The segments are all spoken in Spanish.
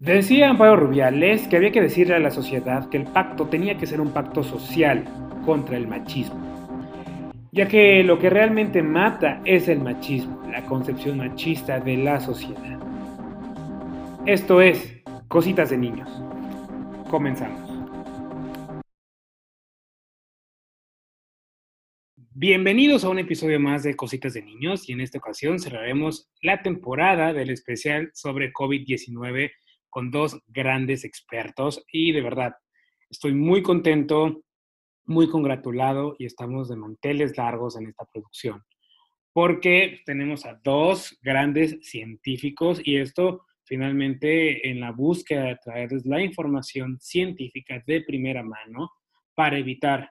Decía Amparo Rubiales que había que decirle a la sociedad que el pacto tenía que ser un pacto social contra el machismo, ya que lo que realmente mata es el machismo, la concepción machista de la sociedad. Esto es Cositas de Niños. Comenzamos. Bienvenidos a un episodio más de Cositas de Niños y en esta ocasión cerraremos la temporada del especial sobre COVID-19 con dos grandes expertos y de verdad estoy muy contento, muy congratulado y estamos de manteles largos en esta producción porque tenemos a dos grandes científicos y esto finalmente en la búsqueda de traerles la información científica de primera mano para evitar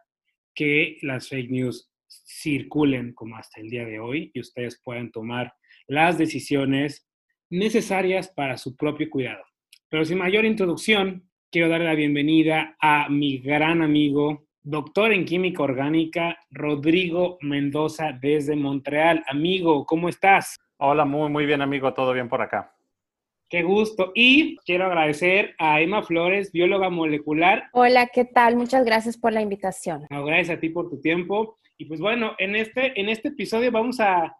que las fake news circulen como hasta el día de hoy y ustedes puedan tomar las decisiones necesarias para su propio cuidado. Pero sin mayor introducción, quiero darle la bienvenida a mi gran amigo, doctor en química orgánica, Rodrigo Mendoza desde Montreal. Amigo, ¿cómo estás? Hola, muy, muy bien, amigo, todo bien por acá. Qué gusto. Y quiero agradecer a Emma Flores, bióloga molecular. Hola, ¿qué tal? Muchas gracias por la invitación. gracias a ti por tu tiempo. Y pues bueno, en este, en este episodio vamos a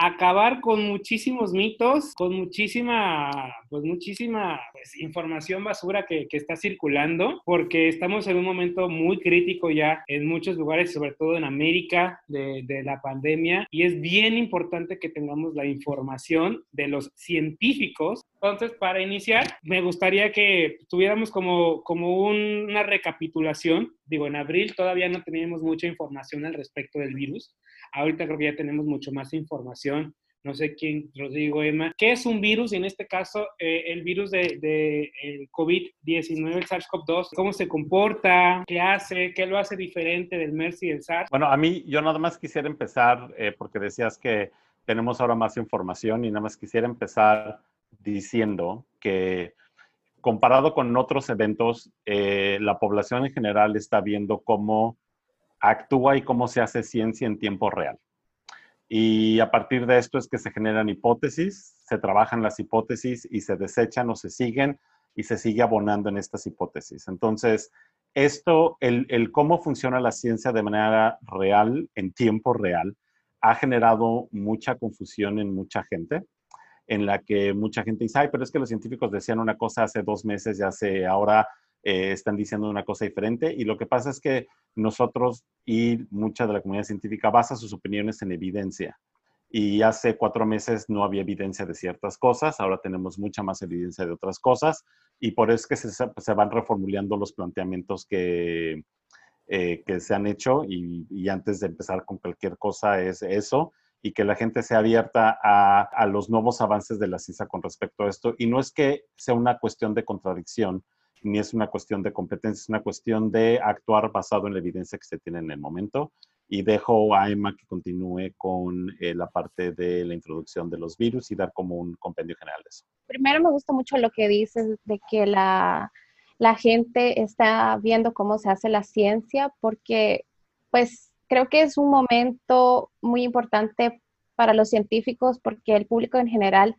acabar con muchísimos mitos, con muchísima, pues muchísima pues, información basura que, que, está circulando, porque estamos en un momento muy crítico ya en muchos lugares, sobre todo en América, de, de la pandemia, y es bien importante que tengamos la información de los científicos. Entonces, para iniciar, me gustaría que tuviéramos como, como una recapitulación. Digo, en abril todavía no teníamos mucha información al respecto del virus Ahorita creo que ya tenemos mucho más información. No sé quién, Rodrigo, Emma. ¿Qué es un virus? Y en este caso, eh, el virus de, de COVID-19, el SARS-CoV-2. ¿Cómo se comporta? ¿Qué hace? ¿Qué lo hace diferente del MERS y del SARS? Bueno, a mí, yo nada más quisiera empezar, eh, porque decías que tenemos ahora más información y nada más quisiera empezar diciendo que comparado con otros eventos, eh, la población en general está viendo cómo actúa y cómo se hace ciencia en tiempo real. Y a partir de esto es que se generan hipótesis, se trabajan las hipótesis y se desechan o se siguen y se sigue abonando en estas hipótesis. Entonces, esto, el, cómo funciona la ciencia de manera real, en tiempo real, ha generado mucha confusión en mucha gente, en la que mucha gente dice, ay, pero es que los científicos decían una cosa hace dos meses y hace ahora eh, están diciendo una cosa diferente. Y lo que pasa es que nosotros y mucha de la comunidad científica basa sus opiniones en evidencia. Y hace cuatro meses no había evidencia de ciertas cosas, ahora tenemos mucha más evidencia de otras cosas y por eso es que se, se van reformulando los planteamientos que, eh, que se han hecho y, y, antes de empezar con cualquier cosa es eso y que la gente sea abierta a, a los nuevos avances de la ciencia con respecto a esto. Y no es que sea una cuestión de contradicción, ni es una cuestión de competencia, es una cuestión de actuar basado en la evidencia que se tiene en el momento. Y dejo a Emma que continúe con eh, la parte de la introducción de los virus y dar como un compendio general de eso. Primero me gusta mucho lo que dices de que la, la gente está viendo cómo se hace la ciencia, porque pues creo que es un momento muy importante para los científicos porque el público en general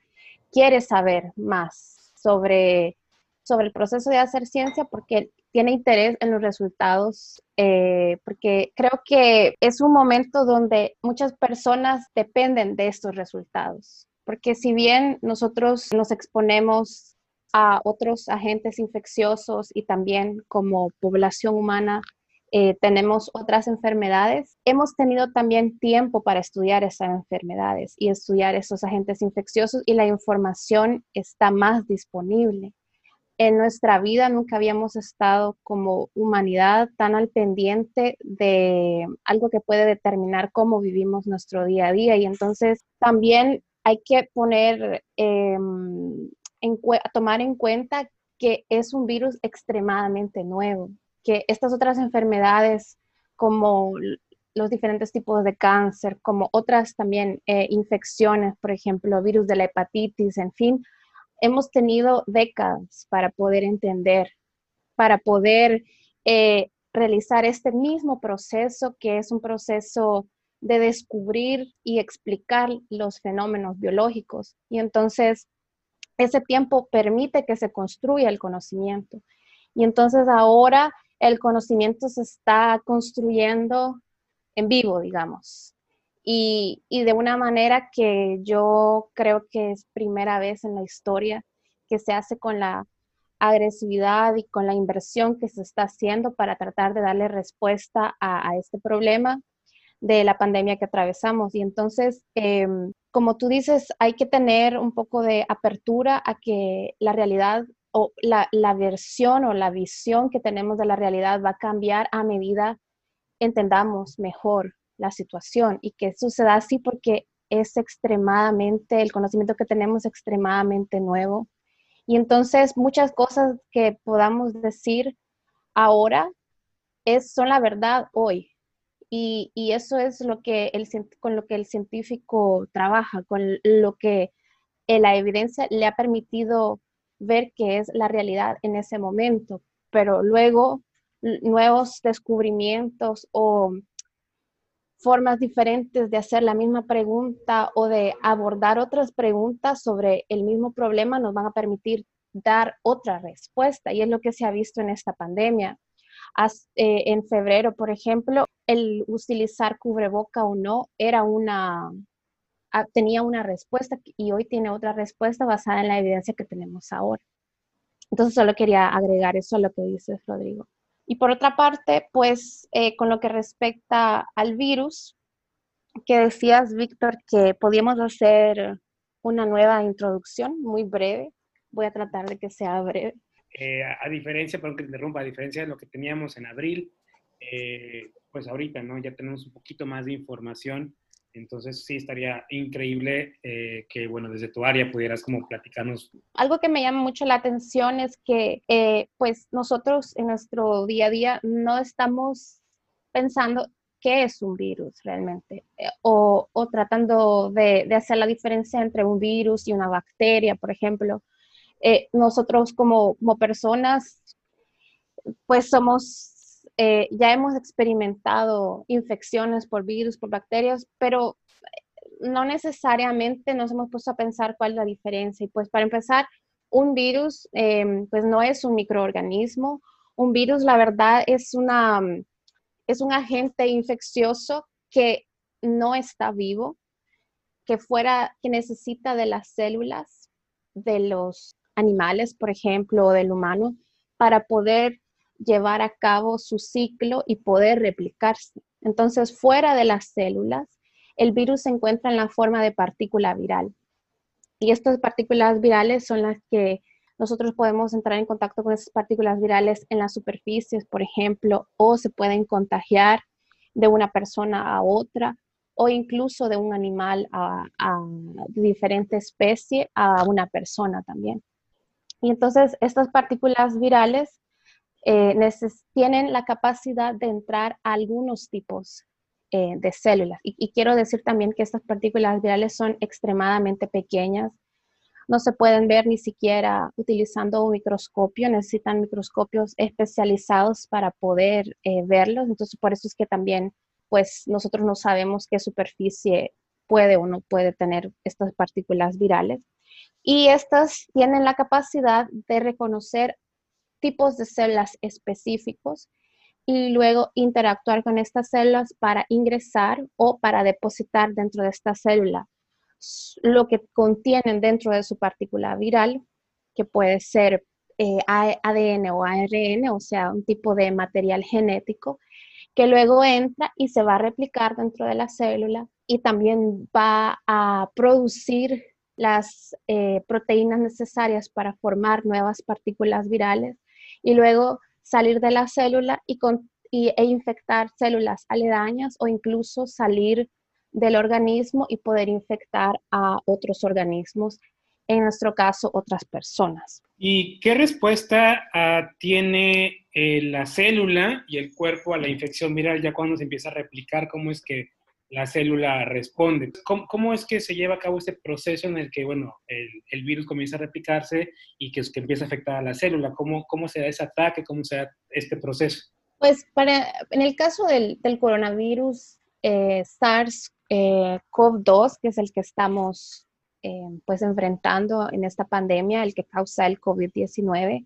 quiere saber más sobre sobre el proceso de hacer ciencia porque tiene interés en los resultados, eh, porque creo que es un momento donde muchas personas dependen de estos resultados, porque si bien nosotros nos exponemos a otros agentes infecciosos y también como población humana eh, tenemos otras enfermedades, hemos tenido también tiempo para estudiar esas enfermedades y estudiar esos agentes infecciosos y la información está más disponible en nuestra vida nunca habíamos estado como humanidad tan al pendiente de algo que puede determinar cómo vivimos nuestro día a día. Y entonces también hay que poner, em, en, tomar en cuenta que es un virus extremadamente nuevo, que estas otras enfermedades como los diferentes tipos de cáncer, como otras también eh, infecciones, por ejemplo, virus de la hepatitis, en fin, hemos tenido décadas para poder entender, para poder eh, realizar este mismo proceso que es un proceso de descubrir y explicar los fenómenos biológicos. Y entonces, ese tiempo permite que se construya el conocimiento. Y entonces ahora el conocimiento se está construyendo en vivo, digamos. Y, de una manera que yo creo que es primera vez en la historia que se hace con la agresividad y con la inversión que se está haciendo para tratar de darle respuesta a, este problema de la pandemia que atravesamos. Y entonces, em, como tú dices, hay que tener un poco de apertura a que la realidad o la, la versión o la visión que tenemos de la realidad va a cambiar a medida entendamos mejor la situación y que eso se da así porque es extremadamente, el conocimiento que tenemos es extremadamente nuevo y entonces muchas cosas que podamos decir ahora es, son la verdad hoy. Y, eso es lo que el, con lo que el científico trabaja, con lo que la evidencia le ha permitido ver que es la realidad en ese momento. Pero luego nuevos descubrimientos o formas diferentes de hacer la misma pregunta o de abordar otras preguntas sobre el mismo problema nos van a permitir dar otra respuesta y es lo que se ha visto en esta pandemia. Eh, en febrero, por ejemplo, el utilizar cubreboca o no era una, tenía una respuesta y hoy tiene otra respuesta basada en la evidencia que tenemos ahora. Entonces solo quería agregar eso a lo que dice Rodrigo. Y por otra parte, pues eh, con lo que respecta al virus, que decías, Víctor, que podíamos hacer una nueva introducción muy breve. Voy a tratar de que sea breve. Eh, a, diferencia, perdón que te interrumpa, a diferencia de lo que teníamos en abril, eh, pues ahorita, ¿no? Ya tenemos un poquito más de información entonces sí estaría increíble eh, que, bueno, desde tu área pudieras como platicarnos. Algo que me llama mucho la atención es que, eh, pues nosotros en nuestro día a día no estamos pensando qué es un virus realmente, eh, o, tratando de, hacer la diferencia entre un virus y una bacteria, por ejemplo. nosotros como personas, pues somos eh, ya hemos experimentado infecciones por virus, por bacterias, pero no necesariamente nos hemos puesto a pensar cuál es la diferencia. Y pues para empezar, un virus em, pues no es un microorganismo. Un virus, la verdad, es, una, es un agente infeccioso que no está vivo, que fuera, que necesita de las células de los animales, por ejemplo, o del humano, para poder llevar a cabo su ciclo y poder replicarse. Entonces, fuera de las células, el virus se encuentra en la forma de partícula viral. Y estas partículas virales son las que nosotros podemos entrar en contacto con esas partículas virales en las superficies, por ejemplo, o se pueden contagiar de una persona a otra o incluso de un animal a, diferente especie a una persona también. Y entonces estas partículas virales eh, tienen la capacidad de entrar a algunos tipos eh, de células. Y, quiero decir también que estas partículas virales son extremadamente pequeñas. No se pueden ver ni siquiera utilizando un microscopio, necesitan microscopios especializados para poder eh, verlos. Entonces, por eso es que también, pues, nosotros no sabemos qué superficie puede o no puede tener estas partículas virales. Y estas tienen la capacidad de reconocer tipos de células específicos y luego interactuar con estas células para ingresar o para depositar dentro de esta célula lo que contienen dentro de su partícula viral, que puede ser eh, ADN o ARN, o sea, un tipo de material genético, que luego entra y se va a replicar dentro de la célula y también va a producir las eh, proteínas necesarias para formar nuevas partículas virales y luego salir de la célula y, e infectar células aledañas o incluso salir del organismo y poder infectar a otros organismos, en nuestro caso otras personas. ¿Y qué respuesta ah, tiene eh, la célula y el cuerpo a la infección viral ya cuando se empieza a replicar? ¿Cómo es que la célula responde. ¿Cómo, es que se lleva a cabo este proceso en el que, bueno, el, virus comienza a replicarse y que, que, empieza a afectar a la célula? ¿Cómo, ¿Cómo se da ese ataque? ¿Cómo se da este proceso? Pues para, en el caso del, del coronavirus eh, SARS-CoV-2, que es el que estamos pues enfrentando en esta pandemia, el que causa el COVID-19.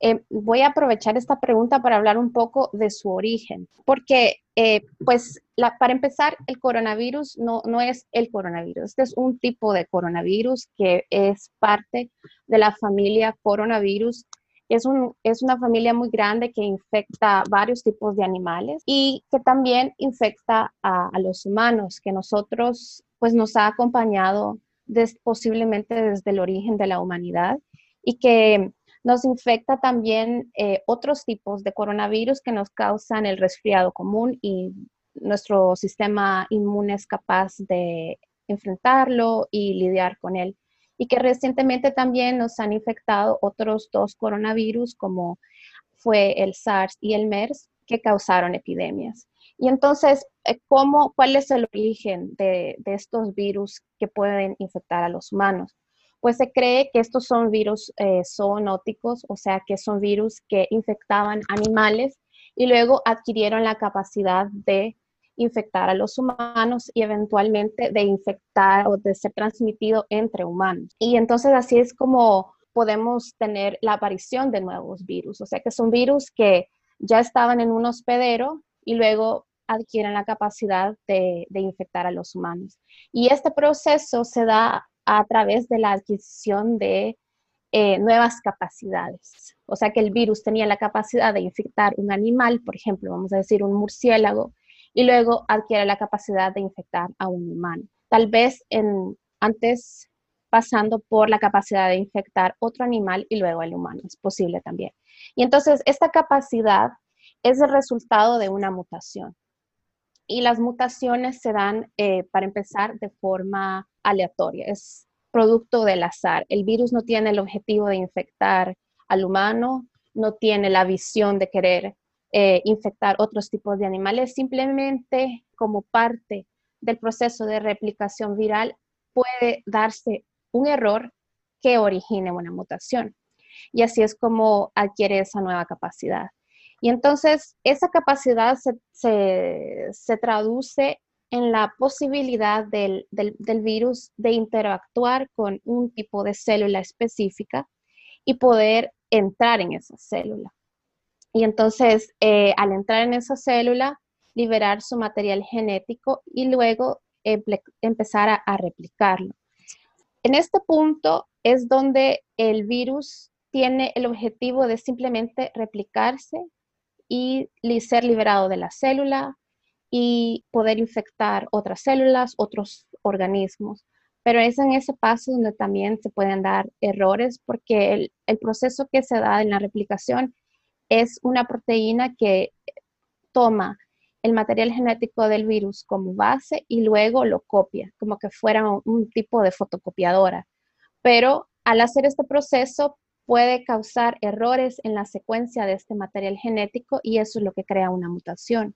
Eh, voy a aprovechar esta pregunta para hablar un poco de su origen, porque eh, pues para empezar, el coronavirus no, no es el coronavirus, este es un tipo de coronavirus que es parte de la familia coronavirus. Es, un, es una familia muy grande que infecta varios tipos de animales y que también infecta a, a los humanos, que nosotros pues nos ha acompañado posiblemente desde el origen de la humanidad y que nos infecta también eh, otros tipos de coronavirus que nos causan el resfriado común y nuestro sistema inmune es capaz de enfrentarlo y lidiar con él. Y que recientemente también nos han infectado otros dos coronavirus como fue el SARS y el MERS que causaron epidemias. Y entonces, eh, ¿cómo, ¿cuál es el origen de, de estos virus que pueden infectar a los humanos? Pues se cree que estos son virus eh, zoonóticos, o sea, que son virus que infectaban animales y luego adquirieron la capacidad de infectar a los humanos y eventualmente de infectar o de ser transmitido entre humanos. Y entonces así es como podemos tener la aparición de nuevos virus, o sea, que son virus que ya estaban en un hospedero y luego adquieren la capacidad de, de infectar a los humanos. Y este proceso se da a través de la adquisición de eh, nuevas capacidades. O sea que el virus tenía la capacidad de infectar un animal, por ejemplo, vamos a decir un murciélago, y luego adquiere la capacidad de infectar a un humano. Tal vez en, antes pasando por la capacidad de infectar otro animal y luego el humano. Es posible también. Y entonces esta capacidad es el resultado de una mutación. Y las mutaciones se dan, eh, para empezar, de forma aleatoria, es producto del azar. El virus no tiene el objetivo de infectar al humano, no tiene la visión de querer eh, infectar otros tipos de animales, simplemente como parte del proceso de replicación viral puede darse un error que origine una mutación. Y así es como adquiere esa nueva capacidad. Y entonces esa capacidad se, se traduce en la posibilidad del, virus de interactuar con un tipo de célula específica y poder entrar en esa célula. Y entonces, eh, al entrar en esa célula, liberar su material genético y luego empezar a, replicarlo. En este punto es donde el virus tiene el objetivo de simplemente replicarse y ser liberado de la célula, y poder infectar otras células, otros organismos. Pero es en ese paso donde también se pueden dar errores porque el, proceso que se da en la replicación es una proteína que toma el material genético del virus como base y luego lo copia, como que fuera un, tipo de fotocopiadora. Pero al hacer este proceso puede causar errores en la secuencia de este material genético y eso es lo que crea una mutación.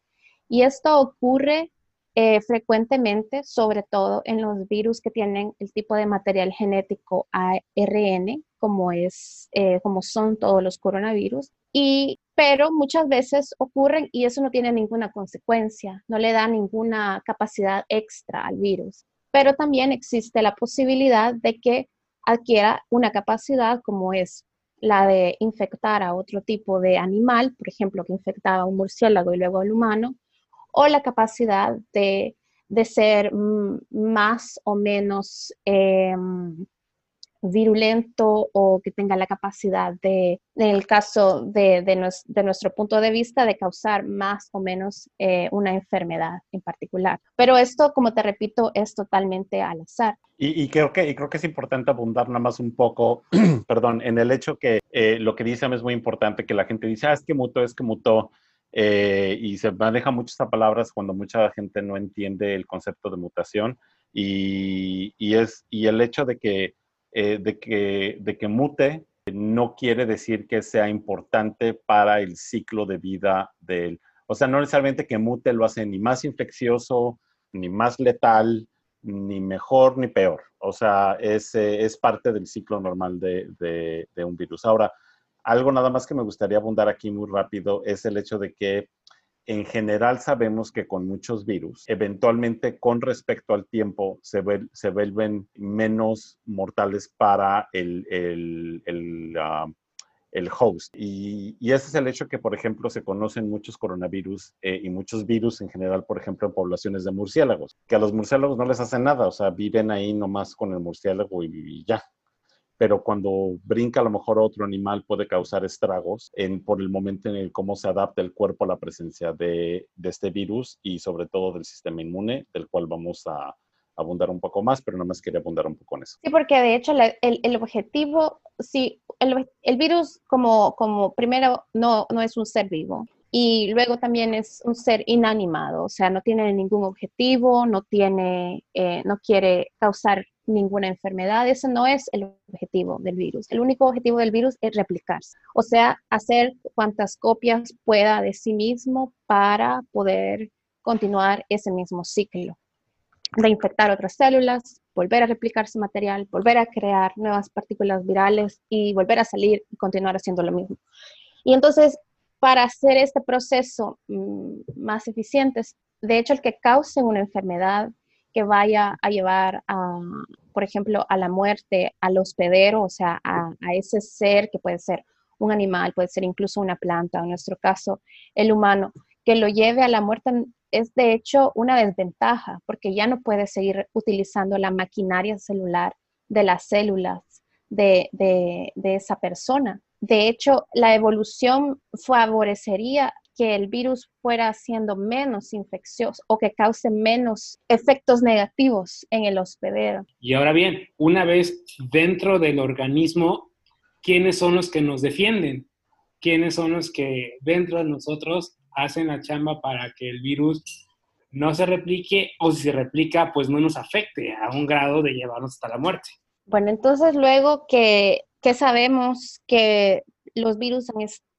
Y esto ocurre eh, frecuentemente, sobre todo en los virus que tienen el tipo de material genético ARN, como, es, eh, como son todos los coronavirus. Y, pero muchas veces ocurren y eso no tiene ninguna consecuencia, no le da ninguna capacidad extra al virus. Pero también existe la posibilidad de que adquiera una capacidad como es la de infectar a otro tipo de animal, por ejemplo, que infectaba a un murciélago y luego al humano, o la capacidad de, ser más o menos em, virulento o que tenga la capacidad de, en el caso de, nuestro punto de vista, de causar más o menos eh, una enfermedad en particular. Pero esto, como te repito, es totalmente al azar. Y, creo, que, creo que es importante abundar nada más un poco, perdón, en el hecho que eh, lo que dicen es muy importante, que la gente dice, ah, es que mutó, es que mutó. Eh, y se maneja mucho esta palabras cuando mucha gente no entiende el concepto de mutación y, y es, y el hecho de que, eh, de, que, de que mute no quiere decir que sea importante para el ciclo de vida del... O sea, no necesariamente que mute lo hace ni más infeccioso, ni más letal, ni mejor ni peor. O sea, es, eh, es parte del ciclo normal de, de, de un virus. Ahora, algo nada más que me gustaría abundar aquí muy rápido es el hecho de que en general sabemos que con muchos virus, eventualmente con respecto al tiempo, se, vuelven menos mortales para el, ah, host. Y, ese es el hecho que, por ejemplo, se conocen muchos coronavirus eh, y muchos virus en general, por ejemplo, en poblaciones de murciélagos, que a los murciélagos no les hace nada, o sea, viven ahí nomás con el murciélago y ya pero cuando brinca a lo mejor otro animal puede causar estragos en, por el momento en el cómo se adapta el cuerpo a la presencia de, de este virus y sobre todo del sistema inmune, del cual vamos a abundar un poco más, pero no más quería abundar un poco en eso. Sí, porque de hecho el, el, objetivo, sí, el, el, virus como, como primero no, no es un ser vivo, y luego también es un ser inanimado, o sea, no tiene ningún objetivo, no tiene, eh, no quiere causar ninguna enfermedad. Ese no es el objetivo del virus. El único objetivo del virus es replicarse, o sea, hacer cuantas copias pueda de sí mismo para poder continuar ese mismo ciclo de infectar otras células, volver a replicar su material, volver a crear nuevas partículas virales y volver a salir y continuar haciendo lo mismo. Y entonces para hacer este proceso mm, más eficiente. De hecho, el que cause una enfermedad que vaya a llevar, por ejemplo, a la muerte al hospedero, o sea, a, ese ser que puede ser un animal, puede ser incluso una planta, en nuestro caso, el humano, que lo lleve a la muerte es de hecho una desventaja, porque ya no puede seguir utilizando la maquinaria celular de las células de esa persona. De hecho, la evolución favorecería que el virus fuera siendo menos infeccioso o que cause menos efectos negativos en el hospedero. Y ahora bien, una vez dentro del organismo, ¿quiénes son los que nos defienden? ¿Quiénes son los que dentro de nosotros hacen la chamba para que el virus no se replique o si se replica, pues no nos afecte a un grado de llevarnos hasta la muerte? Bueno, entonces luego que que sabemos que los virus han estado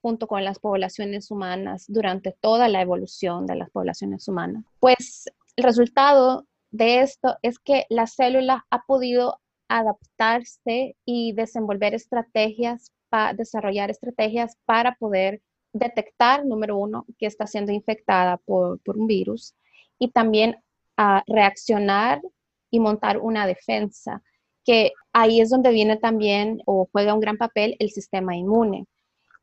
junto con las poblaciones humanas durante toda la evolución de las poblaciones humanas. Pues el resultado de esto es que la célula ha podido adaptarse y desenvolver estrategias, para desarrollar estrategias para poder detectar, número uno, que está siendo infectada por, un virus y también a reaccionar y montar una defensa que ahí es donde viene también o juega un gran papel el sistema inmune.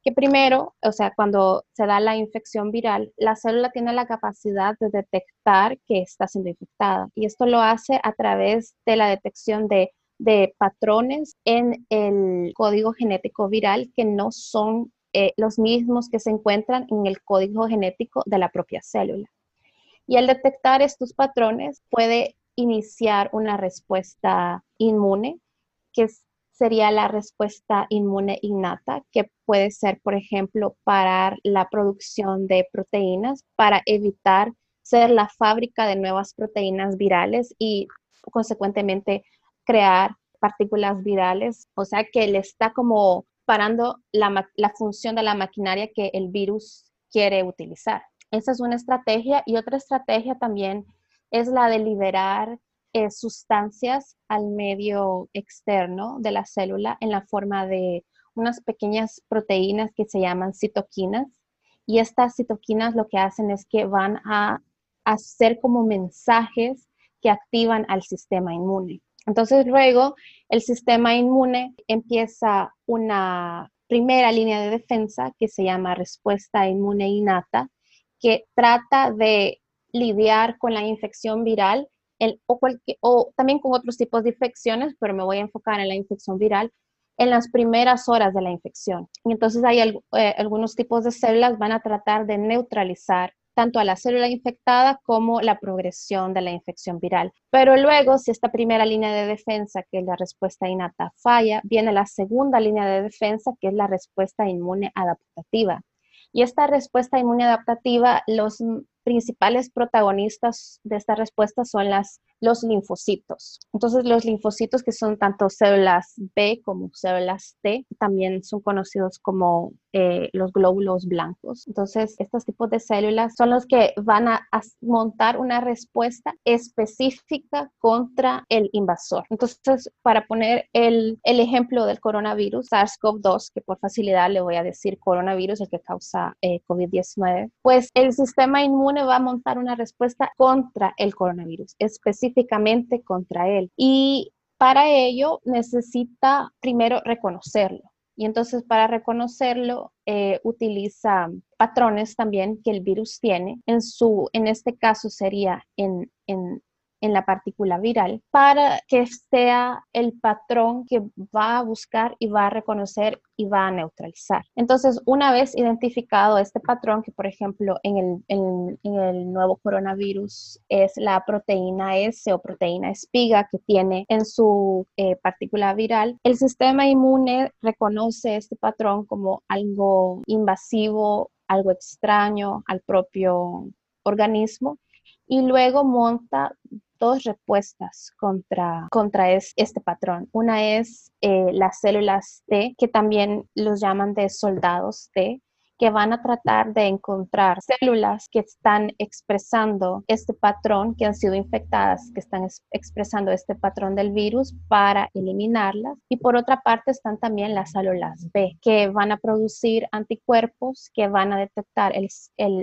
Que primero, o sea, cuando se da la infección viral, la célula tiene la capacidad de detectar que está siendo infectada. Y esto lo hace a través de la detección de, patrones en el código genético viral que no son eh, los mismos que se encuentran en el código genético de la propia célula. Y al detectar estos patrones puede iniciar una respuesta inmune, que sería la respuesta inmune innata, que puede ser, por ejemplo, parar la producción de proteínas para evitar ser la fábrica de nuevas proteínas virales y consecuentemente crear partículas virales, o sea que le está como parando la, la función de la maquinaria que el virus quiere utilizar. Esa es una estrategia y otra estrategia también es la de liberar eh, sustancias al medio externo de la célula en la forma de unas pequeñas proteínas que se llaman citoquinas. Y estas citoquinas lo que hacen es que van a hacer como mensajes que activan al sistema inmune. Entonces luego el sistema inmune empieza una primera línea de defensa que se llama respuesta inmune innata, que trata de lidiar con la infección viral o, también con otros tipos de infecciones, pero me voy a enfocar en la infección viral en las primeras horas de la infección. Y entonces hay eh, algunos tipos de células van a tratar de neutralizar tanto a la célula infectada como la progresión de la infección viral. Pero luego, si esta primera línea de defensa, que es la respuesta innata, falla, viene la segunda línea de defensa, que es la respuesta inmune adaptativa. Y esta respuesta inmune adaptativa, los principales protagonistas de esta respuesta son las, los linfocitos. Entonces, los linfocitos que son tanto células B como células T, también son conocidos como eh, los glóbulos blancos. Entonces, estos tipos de células son los que van a, montar una respuesta específica contra el invasor. Entonces, para poner el, el ejemplo del coronavirus, SARS-CoV-2, que por facilidad le voy a decir coronavirus, el que causa eh, COVID-19, pues el sistema inmune va a montar una respuesta contra el coronavirus, específicamente contra él. Y para ello necesita primero reconocerlo. Y entonces para reconocerlo eh, utiliza patrones también que el virus tiene. En, su, en este caso sería en, en en la partícula viral para que sea el patrón que va a buscar y va a reconocer y va a neutralizar. Entonces, una vez identificado este patrón, que por ejemplo en el, en, el nuevo coronavirus es la proteína S o proteína espiga que tiene en su eh, partícula viral, el sistema inmune reconoce este patrón como algo invasivo, algo extraño al propio organismo y luego monta dos respuestas contra, contra este patrón. Una es eh, las células T, que también los llaman de soldados T, que van a tratar de encontrar células que están expresando este patrón, que han sido infectadas, que están expresando este patrón del virus para eliminarlas. Y por otra parte están también las células B, que van a producir anticuerpos que van a detectar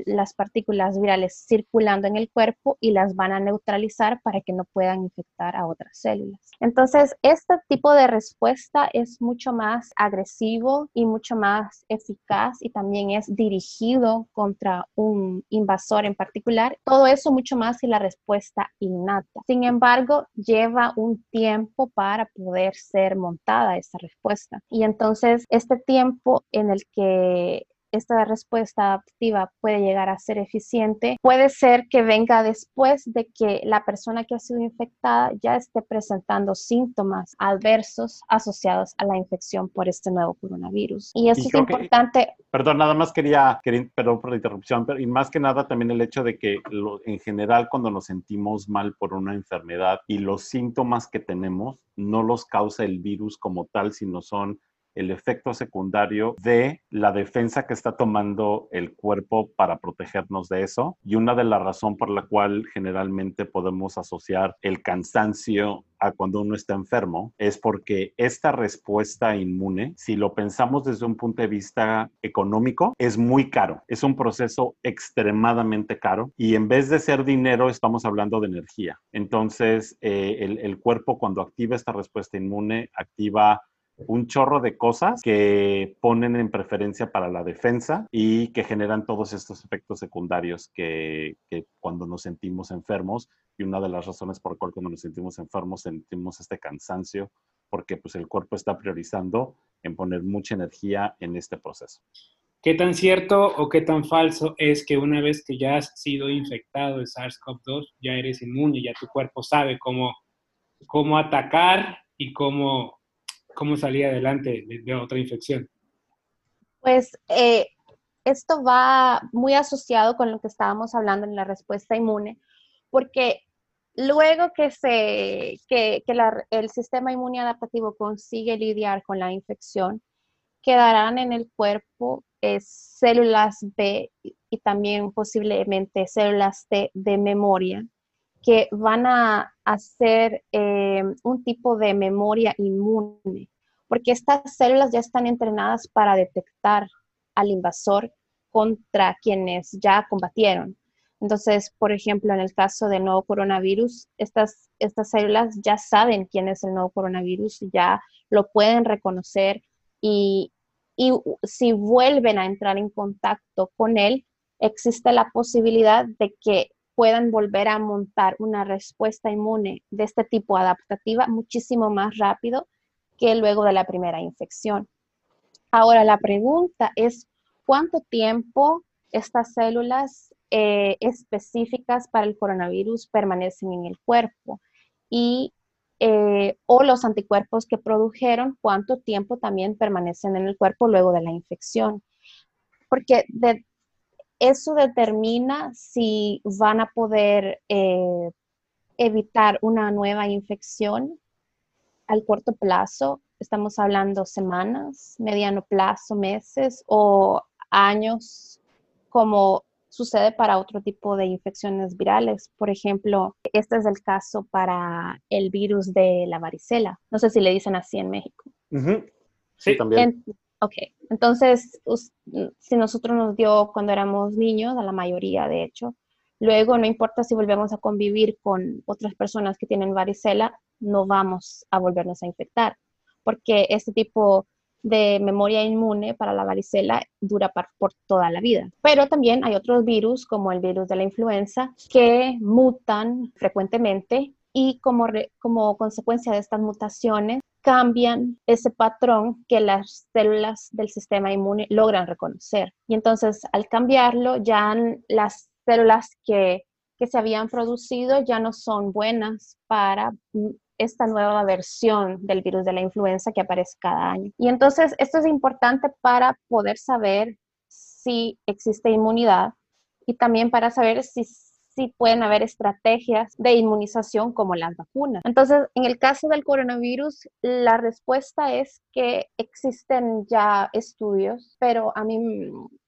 las partículas virales circulando en el cuerpo y las van a neutralizar para que no puedan infectar a otras células. Entonces, este tipo de respuesta es mucho más agresivo y mucho más eficaz y también es dirigido contra un invasor en particular, todo eso mucho más que la respuesta innata. Sin embargo, lleva un tiempo para poder ser montada esa respuesta. Y entonces, este tiempo en el que esta respuesta adaptativa puede llegar a ser eficiente, puede ser que venga después de que la persona que ha sido infectada ya esté presentando síntomas adversos asociados a la infección por este nuevo coronavirus. Y eso es importante. perdón, nada más quería, perdón por la interrupción, pero y más que nada también el hecho de que en general cuando nos sentimos mal por una enfermedad y los síntomas que tenemos no los causa el virus como tal, sino son el efecto secundario de la defensa que está tomando el cuerpo para protegernos de eso. Y una de las razones por la cual generalmente podemos asociar el cansancio a cuando uno está enfermo es porque esta respuesta inmune, si lo pensamos desde un punto de vista económico, es muy caro. Es un proceso extremadamente caro y en vez de ser dinero, estamos hablando de energía. Entonces, eh, el, el cuerpo cuando activa esta respuesta inmune, activa un chorro de cosas que ponen en preferencia para la defensa y que generan todos estos efectos secundarios que, cuando nos sentimos enfermos, y una de las razones por la cual cuando nos sentimos enfermos sentimos este cansancio, porque pues el cuerpo está priorizando en poner mucha energía en este proceso. ¿Qué tan cierto o qué tan falso es que una vez que ya has sido infectado de SARS-CoV-2, ya eres inmune, ya tu cuerpo sabe cómo, cómo atacar y cómo cómo salía adelante de, otra infección? Pues eh, esto va muy asociado con lo que estábamos hablando en la respuesta inmune, porque luego que, se, que, el sistema inmune adaptativo consigue lidiar con la infección, quedarán en el cuerpo eh, células B y también posiblemente células T de memoria que van a hacer eh, un tipo de memoria inmune, porque estas células ya están entrenadas para detectar al invasor contra quienes ya combatieron. Entonces, por ejemplo, en el caso del nuevo coronavirus, estas, estas células ya saben quién es el nuevo coronavirus, ya lo pueden reconocer y, y si vuelven a entrar en contacto con él, existe la posibilidad de que puedan volver a montar una respuesta inmune de este tipo adaptativa muchísimo más rápido que luego de la primera infección. Ahora, la pregunta es, ¿cuánto tiempo estas células eh, específicas para el coronavirus permanecen en el cuerpo? Y, eh, o los anticuerpos que produjeron, ¿cuánto tiempo también permanecen en el cuerpo luego de la infección? Porque de, eso determina si van a poder eh, evitar una nueva infección al corto plazo, estamos hablando semanas, mediano plazo, meses o años, como sucede para otro tipo de infecciones virales. Por ejemplo, este es el caso para el virus de la varicela. No sé si le dicen así en México. Sí, también. Ok, entonces, si nosotros nos dio cuando éramos niños, a la mayoría de hecho, luego no importa si volvemos a convivir con otras personas que tienen varicela, no vamos a volvernos a infectar, porque este tipo de memoria inmune para la varicela dura por toda la vida. Pero también hay otros virus, como el virus de la influenza, que mutan frecuentemente y como, como consecuencia de estas mutaciones cambian ese patrón que las células del sistema inmune logran reconocer. Y entonces al cambiarlo, ya las células que, que se habían producido ya no son buenas para esta nueva versión del virus de la influenza que aparece cada año. Y entonces esto es importante para poder saber si existe inmunidad y también para saber si, pueden haber estrategias de inmunización como las vacunas. Entonces, en el caso del coronavirus, la respuesta es que existen ya estudios, pero a mí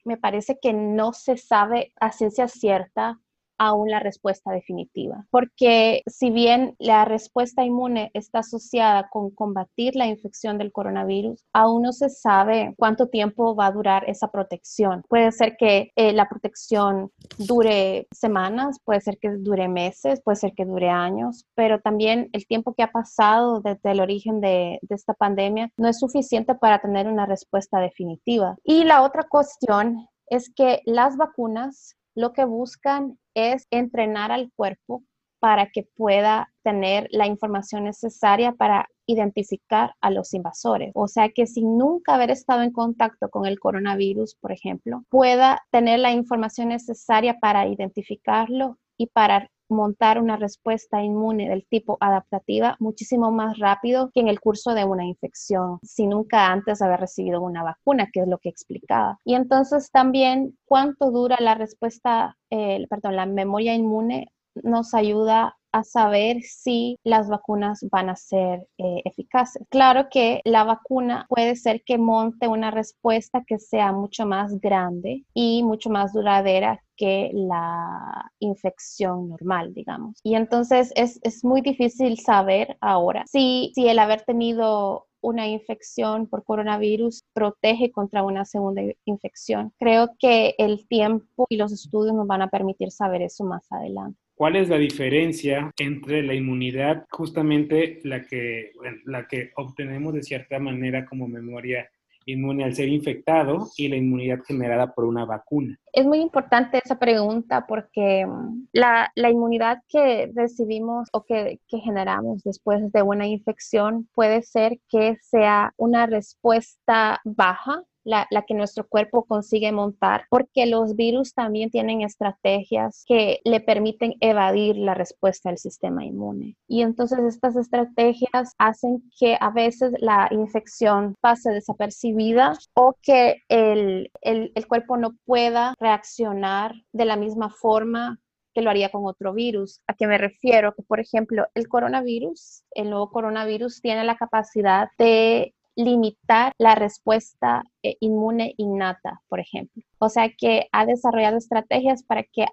me parece que no se sabe a ciencia cierta aún la respuesta definitiva. Porque si bien la respuesta inmune está asociada con combatir la infección del coronavirus, aún no se sabe cuánto tiempo va a durar esa protección. Puede ser que eh, la protección dure semanas, puede ser que dure meses, puede ser que dure años, pero también el tiempo que ha pasado desde el origen de, de esta pandemia no es suficiente para tener una respuesta definitiva. Y la otra cuestión es que las vacunas lo que buscan es entrenar al cuerpo para que pueda tener la información necesaria para identificar a los invasores. O sea que sin nunca haber estado en contacto con el coronavirus, por ejemplo, pueda tener la información necesaria para identificarlo y para montar una respuesta inmune del tipo adaptativa muchísimo más rápido que en el curso de una infección, sin nunca antes haber recibido una vacuna, que es lo que explicaba. Y entonces también cuánto dura la respuesta, eh, perdón, la memoria inmune nos ayuda a saber si las vacunas van a ser eh, eficaces. Claro que la vacuna puede ser que monte una respuesta que sea mucho más grande y mucho más duradera que la infección normal, digamos. Y entonces es, es muy difícil saber ahora si, si el haber tenido una infección por coronavirus protege contra una segunda infección. Creo que el tiempo y los estudios nos van a permitir saber eso más adelante. ¿Cuál es la diferencia entre la inmunidad, justamente la que, la que obtenemos de cierta manera como memoria inmune al ser infectado y la inmunidad generada por una vacuna? Es muy importante esa pregunta porque mm, la, inmunidad que recibimos o que, que, generamos después de una infección puede ser que sea una respuesta baja la, que nuestro cuerpo consigue montar, porque los virus también tienen estrategias que le permiten evadir la respuesta del sistema inmune. Y entonces estas estrategias hacen que a veces la infección pase desapercibida o que el, el, el cuerpo no pueda reaccionar de la misma forma que lo haría con otro virus. ¿A qué me refiero? Que, por ejemplo, el coronavirus, el nuevo coronavirus tiene la capacidad de limitar la respuesta eh, inmune innata, por ejemplo. O sea que ha desarrollado estrategias para que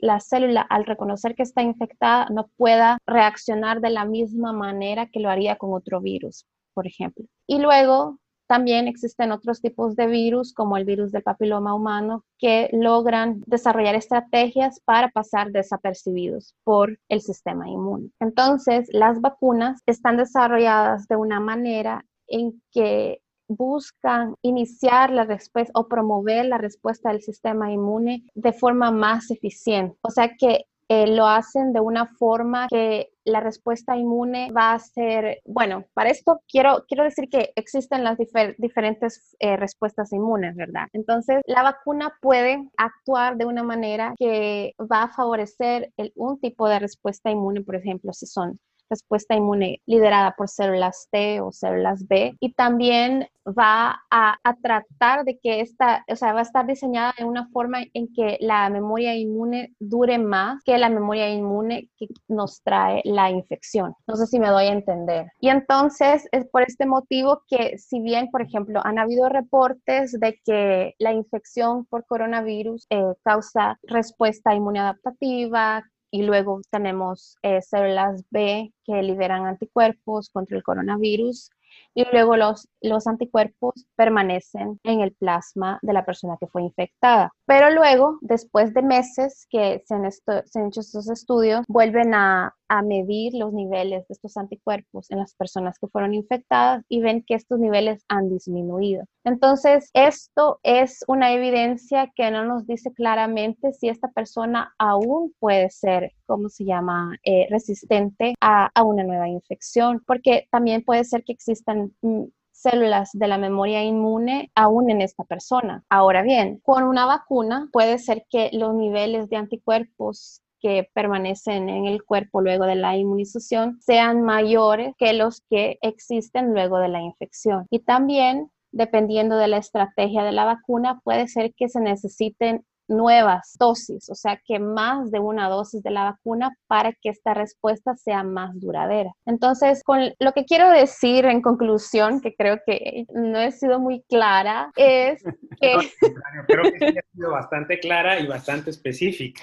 la célula, al reconocer que está infectada, no pueda reaccionar de la misma manera que lo haría con otro virus, por ejemplo. Y luego también existen otros tipos de virus, como el virus del papiloma humano, que logran desarrollar estrategias para pasar desapercibidos por el sistema inmune. Entonces, las vacunas están desarrolladas de una manera en que buscan iniciar la respuesta o promover la respuesta del sistema inmune de forma más eficiente. O sea que eh, lo hacen de una forma que la respuesta inmune va a ser, bueno, para esto quiero, quiero decir que existen las diferentes eh, respuestas inmunes, ¿verdad? Entonces, la vacuna puede actuar de una manera que va a favorecer el, un tipo de respuesta inmune, por ejemplo, si son respuesta inmune liderada por células T o células B y también va a, tratar de que esta, o sea, va a estar diseñada de una forma en que la memoria inmune dure más que la memoria inmune que nos trae la infección. No sé si me doy a entender. Y entonces es por este motivo que si bien, por ejemplo, han habido reportes de que la infección por coronavirus eh, causa respuesta inmune adaptativa, y luego tenemos eh, células B que liberan anticuerpos contra el coronavirus y luego los, los anticuerpos permanecen en el plasma de la persona que fue infectada. Pero luego, después de meses que se han, hecho estos estudios, vuelven a, a medir los niveles de estos anticuerpos en las personas que fueron infectadas y ven que estos niveles han disminuido. Entonces, esto es una evidencia que no nos dice claramente si esta persona aún puede ser, ¿cómo se llama?, eh, resistente a, a, una nueva infección, porque también puede ser que existan células de la memoria inmune aún en esta persona. Ahora bien, con una vacuna puede ser que los niveles de anticuerpos que permanecen en el cuerpo luego de la inmunización sean mayores que los que existen luego de la infección. Y también, dependiendo de la estrategia de la vacuna, puede ser que se necesiten nuevas dosis, o sea que más de una dosis de la vacuna para que esta respuesta sea más duradera. Entonces, con lo que quiero decir en conclusión, que creo que no he sido muy clara, es que... creo que sí ha sido bastante clara y bastante específica.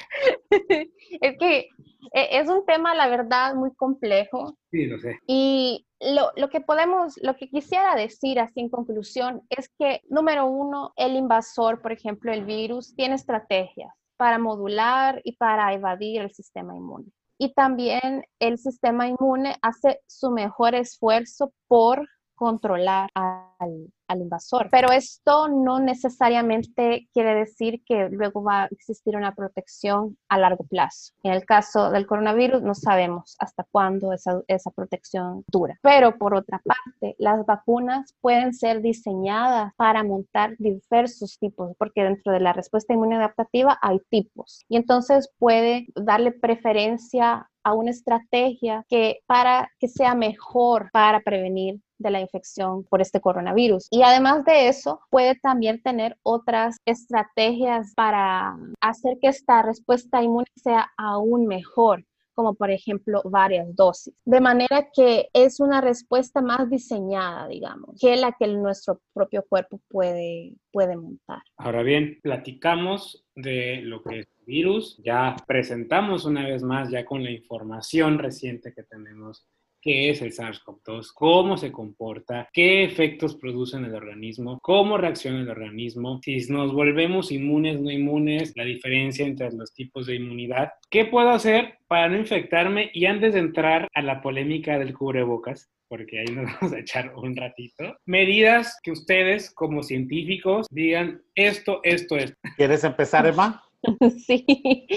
es que es un tema, la verdad, muy complejo. Sí, lo sé. Y lo, lo, que podemos, lo que quisiera decir así en conclusión es que, número uno, el invasor, por ejemplo, el virus, tiene estrategias para modular y para evadir el sistema inmune. Y también el sistema inmune hace su mejor esfuerzo por controlar al, al, invasor. Pero esto no necesariamente quiere decir que luego va a existir una protección a largo plazo. En el caso del coronavirus no sabemos hasta cuándo esa, esa protección dura. Pero por otra parte, las vacunas pueden ser diseñadas para montar diversos tipos, porque dentro de la respuesta inmune adaptativa hay tipos. Y entonces puede darle preferencia a una estrategia que para que sea mejor para prevenir de la infección por este coronavirus. Y además de eso, puede también tener otras estrategias para hacer que esta respuesta inmune sea aún mejor como por ejemplo varias dosis. De manera que es una respuesta más diseñada, digamos, que la que nuestro propio cuerpo puede, puede montar. Ahora bien, platicamos de lo que es virus, ya presentamos una vez más, ya con la información reciente que tenemos qué es el SARS-CoV-2, cómo se comporta, qué efectos produce en el organismo, cómo reacciona el organismo, si nos volvemos inmunes, no inmunes, la diferencia entre los tipos de inmunidad. ¿Qué puedo hacer para no infectarme? Y antes de entrar a la polémica del cubrebocas, porque ahí nos vamos a echar un ratito. Medidas que ustedes como científicos digan esto, esto, esto. ¿Quieres empezar, Emma? Sí.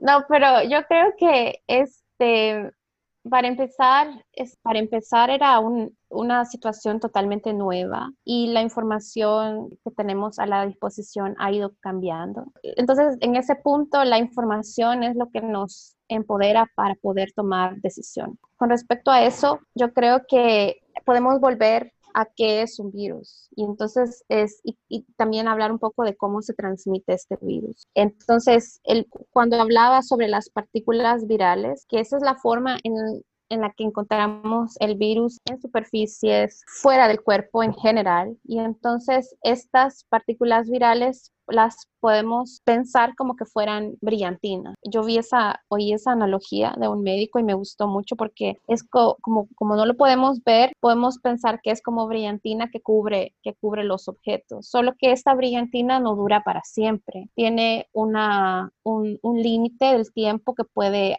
no, pero yo creo que este para empezar, es, para empezar era una situación totalmente nueva y la información que tenemos a la disposición ha ido cambiando. Entonces, en ese punto, la información es lo que nos empodera para poder tomar decisión. Con respecto a eso, yo creo que podemos volver a qué es un virus y entonces es y, también hablar un poco de cómo se transmite este virus. Entonces, el, cuando hablaba sobre las partículas virales, que esa es la forma en, en la que encontramos el virus en superficies fuera del cuerpo en general y entonces estas partículas virales las podemos pensar como que fueran brillantinas. Yo vi esa, oí esa analogía de un médico y me gustó mucho porque es como, como no lo podemos ver, podemos pensar que es como brillantina que cubre, que cubre los objetos. Solo que esta brillantina no dura para siempre. Tiene una, un, un límite del tiempo que puede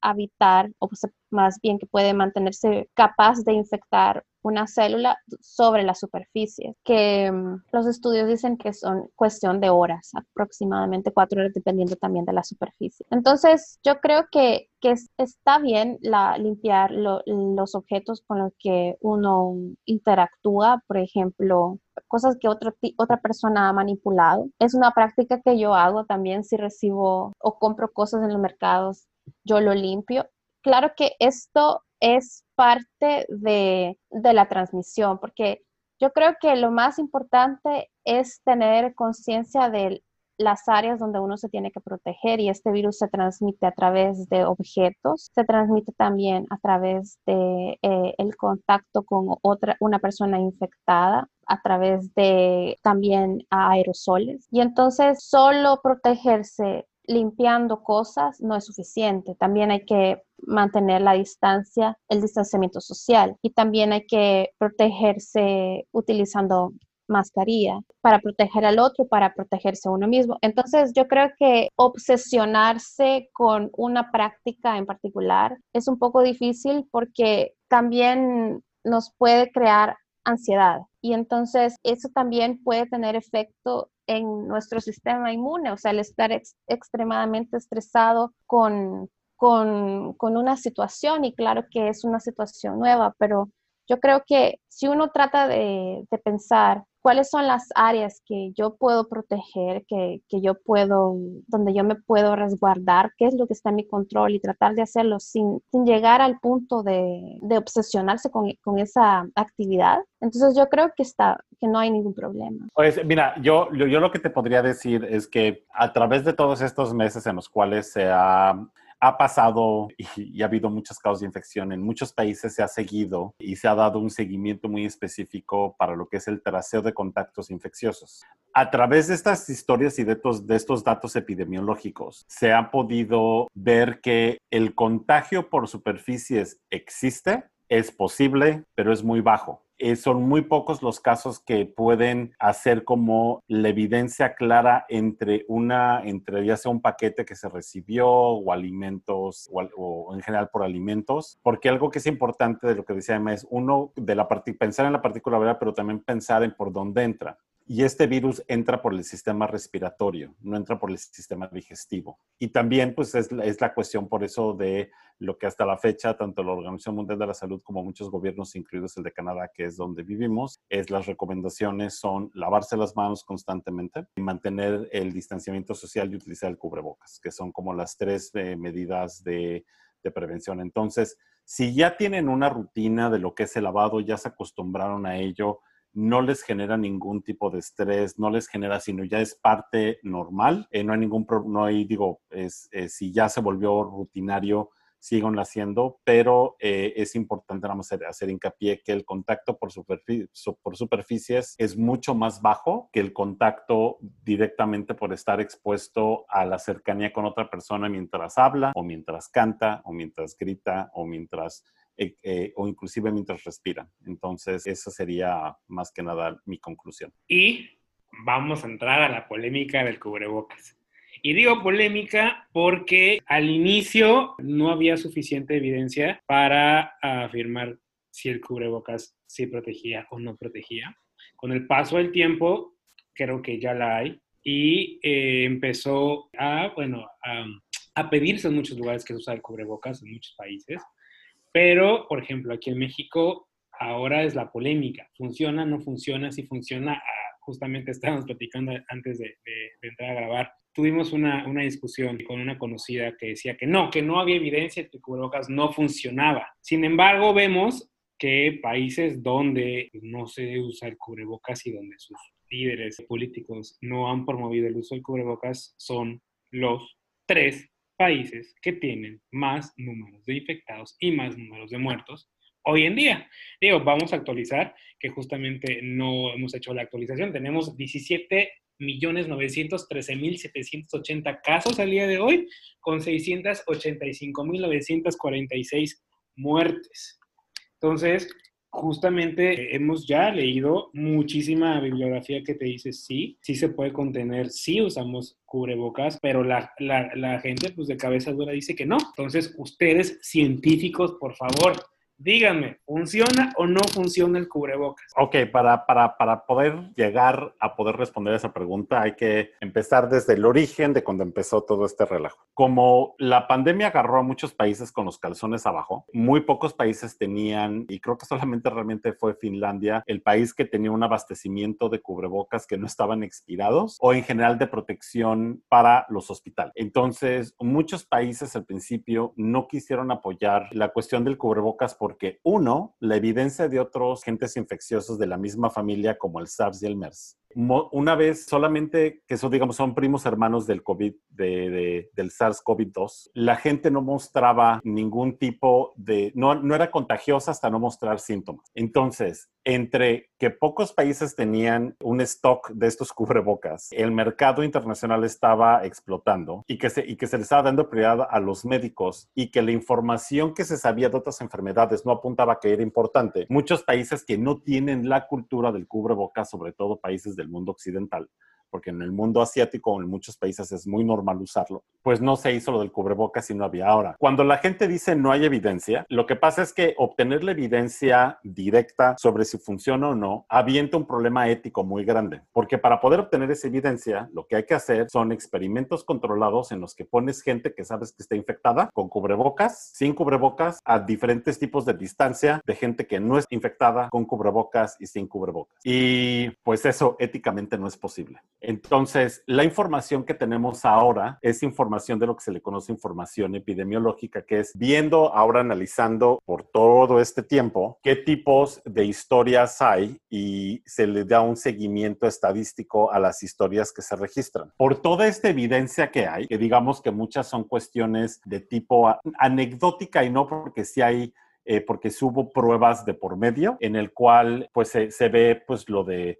habitar, o más bien que puede mantenerse capaz de infectar una célula sobre la superficie, que mm, los estudios dicen que son cuestión de horas, aproximadamente cuatro horas, dependiendo también de la superficie. Entonces, yo creo que, que está bien la, limpiar los objetos con los que uno interactúa, por ejemplo, cosas que otro, otra persona ha manipulado. Es una práctica que yo hago también si recibo o compro cosas en los mercados, yo lo limpio claro que esto es parte de, la transmisión, porque yo creo que lo más importante es tener conciencia de las áreas donde uno se tiene que proteger y este virus se transmite a través de objetos, se transmite también a través de eh, contacto con otra una persona infectada a través de también aerosoles. Y entonces solo protegerse limpiando cosas no es suficiente. También hay que mantener la distancia, el distanciamiento social y también hay que protegerse utilizando mascarilla para proteger al otro, para protegerse a uno mismo. Entonces, yo creo que obsesionarse con una práctica en particular es un poco difícil porque también nos puede crear ansiedad y entonces eso también puede tener efecto en nuestro sistema inmune, o sea, el estar extremadamente estresado con, con, con una situación y claro que es una situación nueva, pero yo creo que si uno trata de, de pensar cuáles son las áreas que yo puedo proteger, que, que, yo puedo, donde yo me puedo resguardar, qué es lo que está en mi control y tratar de hacerlo sin, sin llegar al punto de, de obsesionarse con, con, esa actividad. Entonces yo creo que está, que no hay ningún problema. Pues mira, yo, yo, yo lo que te podría decir es que a través de todos estos meses en los cuales se ha ha pasado y, ha habido muchos casos de infección. En muchos países se ha seguido y se ha dado un seguimiento muy específico para lo que es el traseo de contactos infecciosos. A través de estas historias y de estos, de estos datos epidemiológicos, se ha podido ver que el contagio por superficies existe, es posible, pero es muy bajo. Eh, son muy pocos los casos que pueden hacer como la evidencia clara entre una, entre ya sea un paquete que se recibió o alimentos o, en general por alimentos, porque algo que es importante de lo que decía Emma es uno de la pensar en la partícula pero también pensar en por dónde entra. Y este virus entra por el sistema respiratorio, no entra por el sistema digestivo. Y también, pues, es, la cuestión por eso de lo que hasta la fecha, tanto la Organización Mundial de la Salud como muchos gobiernos, incluidos el de Canadá, que es donde vivimos, es las recomendaciones son lavarse las manos constantemente y mantener el distanciamiento social y utilizar el cubrebocas, que son como las tres eh, medidas de, de prevención. Entonces, si ya tienen una rutina de lo que es el lavado, ya se acostumbraron a ello, no les genera ningún tipo de estrés, no les genera, sino ya es parte normal, eh, no hay ningún, no hay, digo, eh, si ya se volvió rutinario, sigan haciendo, pero eh, es importante nada hacer, hacer, hincapié que el contacto por, por superficies es mucho más bajo que el contacto directamente por estar expuesto a la cercanía con otra persona mientras habla o mientras canta o mientras grita o mientras eh, eh, o inclusive mientras respiran. Entonces, esa sería más que nada mi conclusión. Y vamos a entrar a la polémica del cubrebocas. Y digo polémica porque al inicio no había suficiente evidencia para afirmar si el cubrebocas sí protegía o no protegía. Con el paso del tiempo, creo que ya la hay y eh, empezó a, bueno, a, a pedirse en muchos lugares que se usa el cubrebocas en muchos países. Pero, por ejemplo, aquí en México ahora es la polémica. ¿Funciona? ¿No funciona? Si funciona, ah, justamente estábamos platicando antes de, entrar a grabar. Tuvimos una, una, discusión con una conocida que decía que no, que no había evidencia de que cubrebocas no funcionaba. Sin embargo, vemos que países donde no se usa el cubrebocas y donde sus líderes políticos no han promovido el uso del cubrebocas son los tres países que tienen más números de infectados y más números de muertos hoy en día. Digo, vamos a actualizar, que justamente no hemos hecho la actualización. Tenemos 17 millones 913 mil 780 casos al día de hoy, con 685 mil 946 muertes. Entonces, justamente hemos ya leído muchísima bibliografía que te dice sí, sí se puede contener, sí usamos cubrebocas, pero la, la, la gente pues de cabeza dura dice que no. Entonces, ustedes científicos, por favor, díganme, ¿funciona o no funciona el cubrebocas? Ok, para, para, para poder llegar a poder responder esa pregunta hay que empezar desde el origen de cuando empezó todo este relajo. Como la pandemia agarró a muchos países con los calzones abajo, muy pocos países tenían, y creo que solamente realmente fue Finlandia, el país que tenía un abastecimiento de cubrebocas que no estaban expirados o en general de protección para los hospitales. Entonces, muchos países al principio no quisieron apoyar la cuestión del cubrebocas porque uno, la evidencia de otros agentes infecciosos de la misma familia como el SARS y el MERS una vez solamente, que eso digamos son primos hermanos del COVID, de, del SARS-CoV-2, la gente no mostraba ningún tipo de, no, no era contagiosa hasta no mostrar síntomas. Entonces, entre que pocos países tenían un stock de estos cubrebocas, el mercado internacional estaba explotando y que se, y que se le estaba dando prioridad a los médicos y que la información que se sabía de otras enfermedades no apuntaba a que era importante, muchos países que no tienen la cultura del cubrebocas, sobre todo países del mundo occidental, porque en el mundo asiático, en muchos países es muy normal usarlo, pues no se hizo lo del cubrebocas y no había ahora. Cuando la gente dice no hay evidencia, lo que pasa es que obtener la evidencia directa sobre si funciona o no avienta un problema ético muy grande, porque para poder obtener esa evidencia, lo que hay que hacer son experimentos controlados en los que pones gente que sabes que está infectada con cubrebocas, sin cubrebocas, a diferentes tipos de distancia de gente que no es infectada con cubrebocas y sin cubrebocas. Y pues eso éticamente no es posible. Entonces, la información que tenemos ahora es información de lo que se le conoce información epidemiológica, que es viendo, ahora analizando por todo este tiempo, qué tipos de historias hay y se le da un seguimiento estadístico a las historias que se registran. Por toda esta evidencia que hay, que digamos que muchas son cuestiones de tipo anecdótica y no porque sí hay eh, porque hubo pruebas de por medio en el cual pues se, se ve pues lo de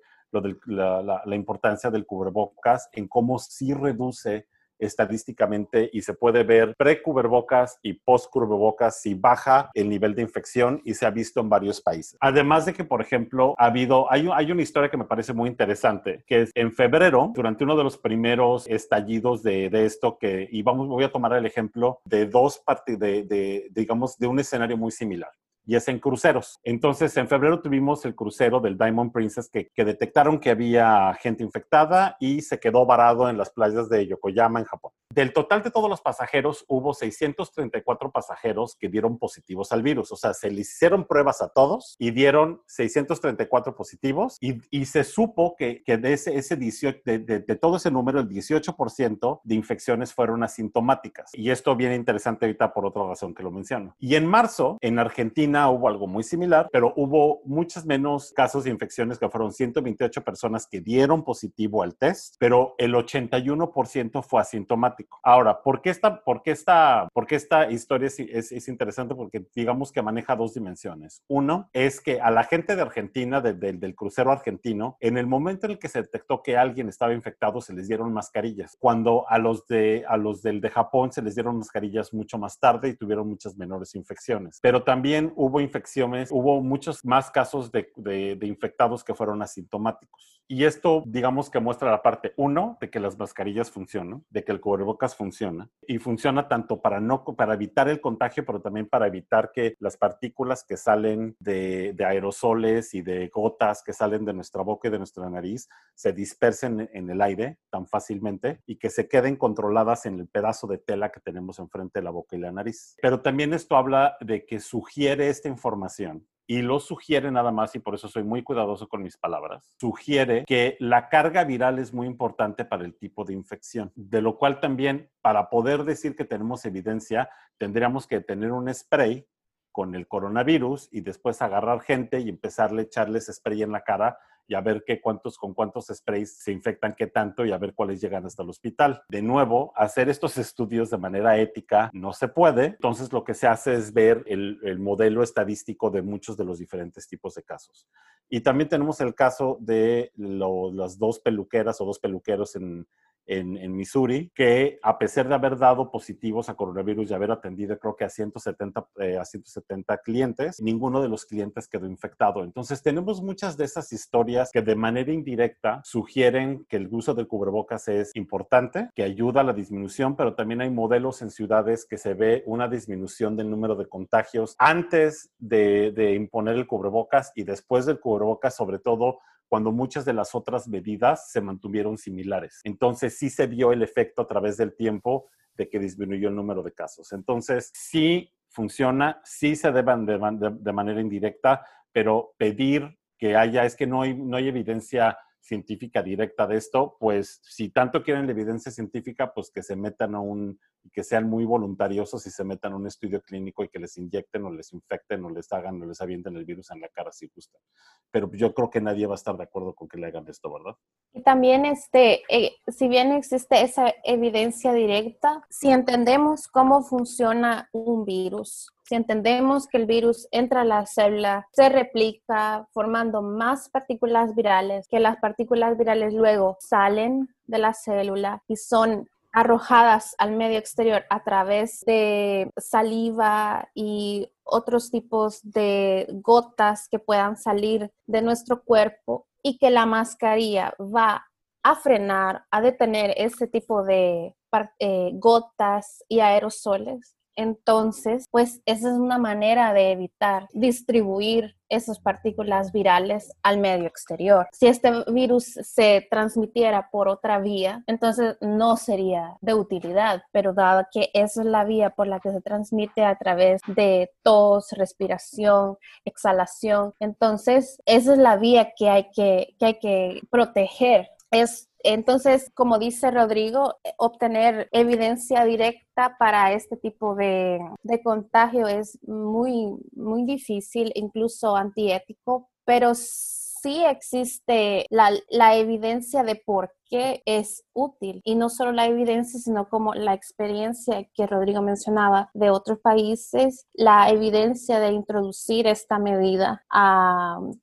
la, importancia del cubrebocas en cómo sí reduce estadísticamente y se puede ver pre-cubrebocas y post-cubrebocas si baja el nivel de infección y se ha visto en varios países. Además de que, por ejemplo, ha habido, hay, hay una historia que me parece muy interesante, que es en febrero, durante uno de los primeros estallidos de, de esto, que, y vamos, voy a tomar el ejemplo de dos partes, de, de, digamos, de un escenario muy similar y es en cruceros. Entonces, en febrero tuvimos el crucero del Diamond Princess que, que, detectaron que había gente infectada y se quedó varado en las playas de Yokoyama, en Japón. Del total de todos los pasajeros, hubo 634 pasajeros que dieron positivos al virus. O sea, se le hicieron pruebas a todos y dieron 634 positivos y, y se supo que, que de, ese, ese 18, de, de, de todo ese número, el 18% de infecciones fueron asintomáticas. Y esto viene interesante ahorita por otra razón que lo menciono. Y en marzo, en Argentina, hubo algo muy similar, pero hubo muchos menos casos de infecciones que fueron 128 personas que dieron positivo al test, pero el 81% fue asintomático. Ahora, ¿por qué esta, por qué esta, por qué esta historia es, es, es, interesante? Porque digamos que maneja dos dimensiones. Uno es que a la gente de Argentina, de, de, del crucero argentino, en el momento en el que se detectó que alguien estaba infectado, se les dieron mascarillas. Cuando a los, de, a los del de Japón se les dieron mascarillas mucho más tarde y tuvieron muchas menores infecciones. Pero también hubo hubo infecciones, hubo muchos más casos de, de, de, infectados que fueron asintomáticos. Y esto, digamos que muestra la parte uno de que las mascarillas funcionan, de que el cubrebocas funciona y funciona tanto para no para evitar el contagio, pero también para evitar que las partículas que salen de, de aerosoles y de gotas que salen de nuestra boca y de nuestra nariz se dispersen en el aire tan fácilmente y que se queden controladas en el pedazo de tela que tenemos enfrente de la boca y la nariz. Pero también esto habla de que sugiere esta información y lo sugiere nada más, y por eso soy muy cuidadoso con mis palabras, sugiere que la carga viral es muy importante para el tipo de infección, de lo cual también para poder decir que tenemos evidencia, tendríamos que tener un spray con el coronavirus y después agarrar gente y empezarle a echarles spray en la cara y a ver qué cuántos, con cuántos sprays se infectan, qué tanto y a ver cuáles llegan hasta el hospital. De nuevo, hacer estos estudios de manera ética no se puede. Entonces lo que se hace es ver el, el modelo estadístico de muchos de los diferentes tipos de casos. Y también tenemos el caso de lo, las dos peluqueras o dos peluqueros en, en, Missouri, que a pesar de haber dado positivos a coronavirus y haber atendido creo que a 170, eh, a 170 clientes, ninguno de los clientes quedó infectado. Entonces tenemos muchas de esas historias que de manera indirecta sugieren que el uso de cubrebocas es importante, que ayuda a la disminución, pero también hay modelos en ciudades que se ve una disminución del número de contagios antes de, de imponer el cubrebocas y después del cubrebocas, sobre todo cuando muchas de las otras medidas se mantuvieron similares. Entonces sí se vio el efecto a través del tiempo de que disminuyó el número de casos. Entonces sí funciona, sí se deben de, de, manera indirecta, pero pedir que haya, es que no hay, no hay evidencia científica directa de esto, pues si tanto quieren la evidencia científica, pues que se metan a un, que sean muy voluntariosos y se metan a un estudio clínico y que les inyecten o les infecten o les hagan o les avienten el virus en la cara si gustan. Pero yo creo que nadie va a estar de acuerdo con que le hagan esto, ¿verdad? Y también, este, eh, si bien existe esa evidencia directa, si entendemos cómo funciona un virus, si entendemos que el virus entra a la célula, se replica formando más partículas virales, que las partículas virales luego salen de la célula y son arrojadas al medio exterior a través de saliva y otros tipos de gotas que puedan salir de nuestro cuerpo y que la mascarilla va a frenar, a detener ese tipo de eh, gotas y aerosoles, entonces, pues esa es una manera de evitar distribuir esas partículas virales al medio exterior. Si este virus se transmitiera por otra vía, entonces no sería de utilidad, pero dado que esa es la vía por la que se transmite a través de tos, respiración, exhalación, entonces esa es la vía que hay que, que, hay que proteger. Es entonces, como dice Rodrigo, eh, obtener evidencia directa para este tipo de, contagio es muy, muy difícil, incluso antiético, pero sí existe la, evidencia de por qué es útil y no solo la evidencia, sino como la experiencia que Rodrigo mencionaba de otros países, la evidencia de introducir esta medida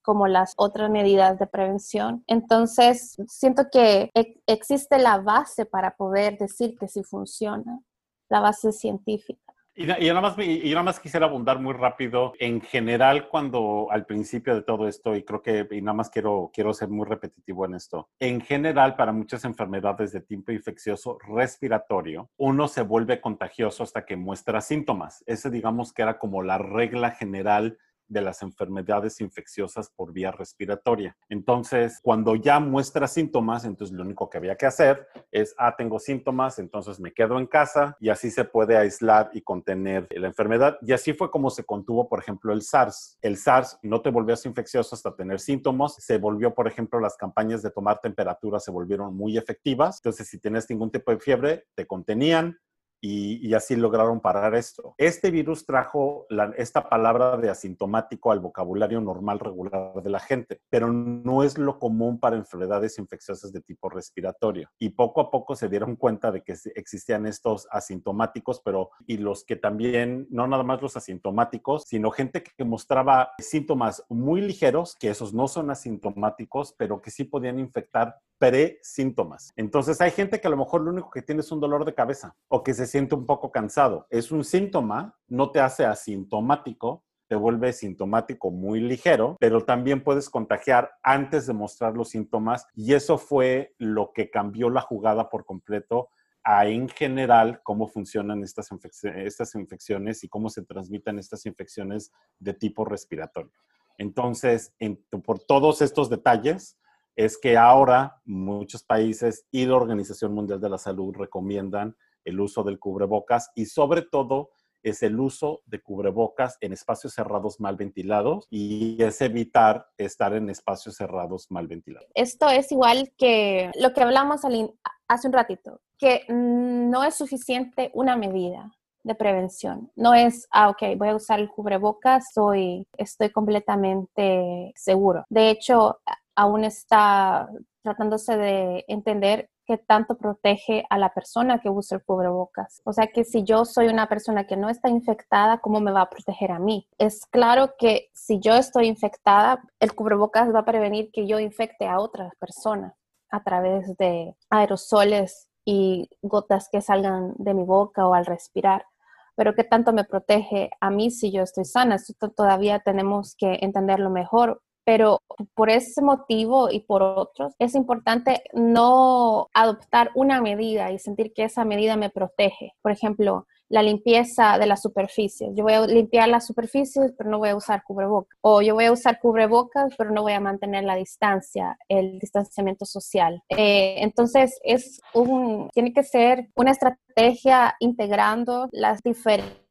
como las otras medidas de prevención. Entonces, siento que e, existe la base para poder decir que sí funciona, la base científica. Y, yo nada más, y nada más quisiera abundar muy rápido. En general, cuando al principio de todo esto, y creo que, y nada más quiero, quiero ser muy repetitivo en esto, en general, para muchas enfermedades de tipo infeccioso respiratorio, uno se vuelve contagioso hasta que muestra síntomas. Ese, digamos, que era como la regla general de las enfermedades infecciosas por vía respiratoria. Entonces, cuando ya muestra síntomas, entonces lo único que había que hacer es, ah, tengo síntomas, entonces me quedo en casa y así se puede aislar y contener la enfermedad. Y así fue como se contuvo, por ejemplo, el SARS. El SARS no te volvió infeccioso hasta tener síntomas. Se volvió, por ejemplo, las campañas de tomar temperatura se volvieron muy efectivas. Entonces, si tienes ningún tipo de fiebre, te contenían, y, así lograron parar esto. Este virus trajo esta palabra de asintomático al vocabulario normal regular de la gente, pero no es lo común para enfermedades infecciosas de tipo respiratorio. Y poco a poco se dieron cuenta de que existían estos asintomáticos, pero y los que también, no nada más los asintomáticos, sino gente que mostraba síntomas muy ligeros, que esos no son asintomáticos, pero que sí podían infectar pre-síntomas. Entonces hay gente que a lo mejor lo único que tiene es un dolor de cabeza o que se siente un poco cansado. Es un síntoma, no te hace asintomático, te vuelve sintomático muy ligero, pero también puedes contagiar antes de mostrar los síntomas y eso fue lo que cambió la jugada por completo a en general cómo funcionan estas, estas infecciones y cómo se transmiten estas infecciones de tipo respiratorio. Entonces, por todos estos detalles, es que ahora muchos países y la Organización Mundial de la Salud recomiendan el uso del cubrebocas y sobre todo es el uso de cubrebocas en espacios cerrados mal ventilados y es evitar estar en espacios cerrados mal ventilados. Esto es igual que lo que hablamos hace un ratito, que no es suficiente una medida de prevención. No es, ah, ok, voy a usar el cubrebocas, soy, estoy completamente seguro. De hecho, aún está tratándose de entender qué tanto protege a la persona que usa el cubrebocas. O sea que si yo soy una persona que no está infectada, ¿cómo me va a proteger a mí? Es claro que si yo estoy infectada, el cubrebocas va a prevenir que yo infecte a otras personas a través de aerosoles y gotas que salgan de mi boca o al respirar. Pero qué tanto me protege a mí si yo estoy sana, esto todavía tenemos que entenderlo mejor pero por ese motivo y por otros, es importante no adoptar una medida y sentir que esa medida me protege. Por ejemplo, la limpieza de las superficies. Yo voy a limpiar las superficies, pero no voy a usar cubrebocas. O yo voy a usar cubrebocas, pero no voy a mantener la distancia, el distanciamiento social. Eh, entonces, es un, tiene que ser una estrategia integrando las diferentes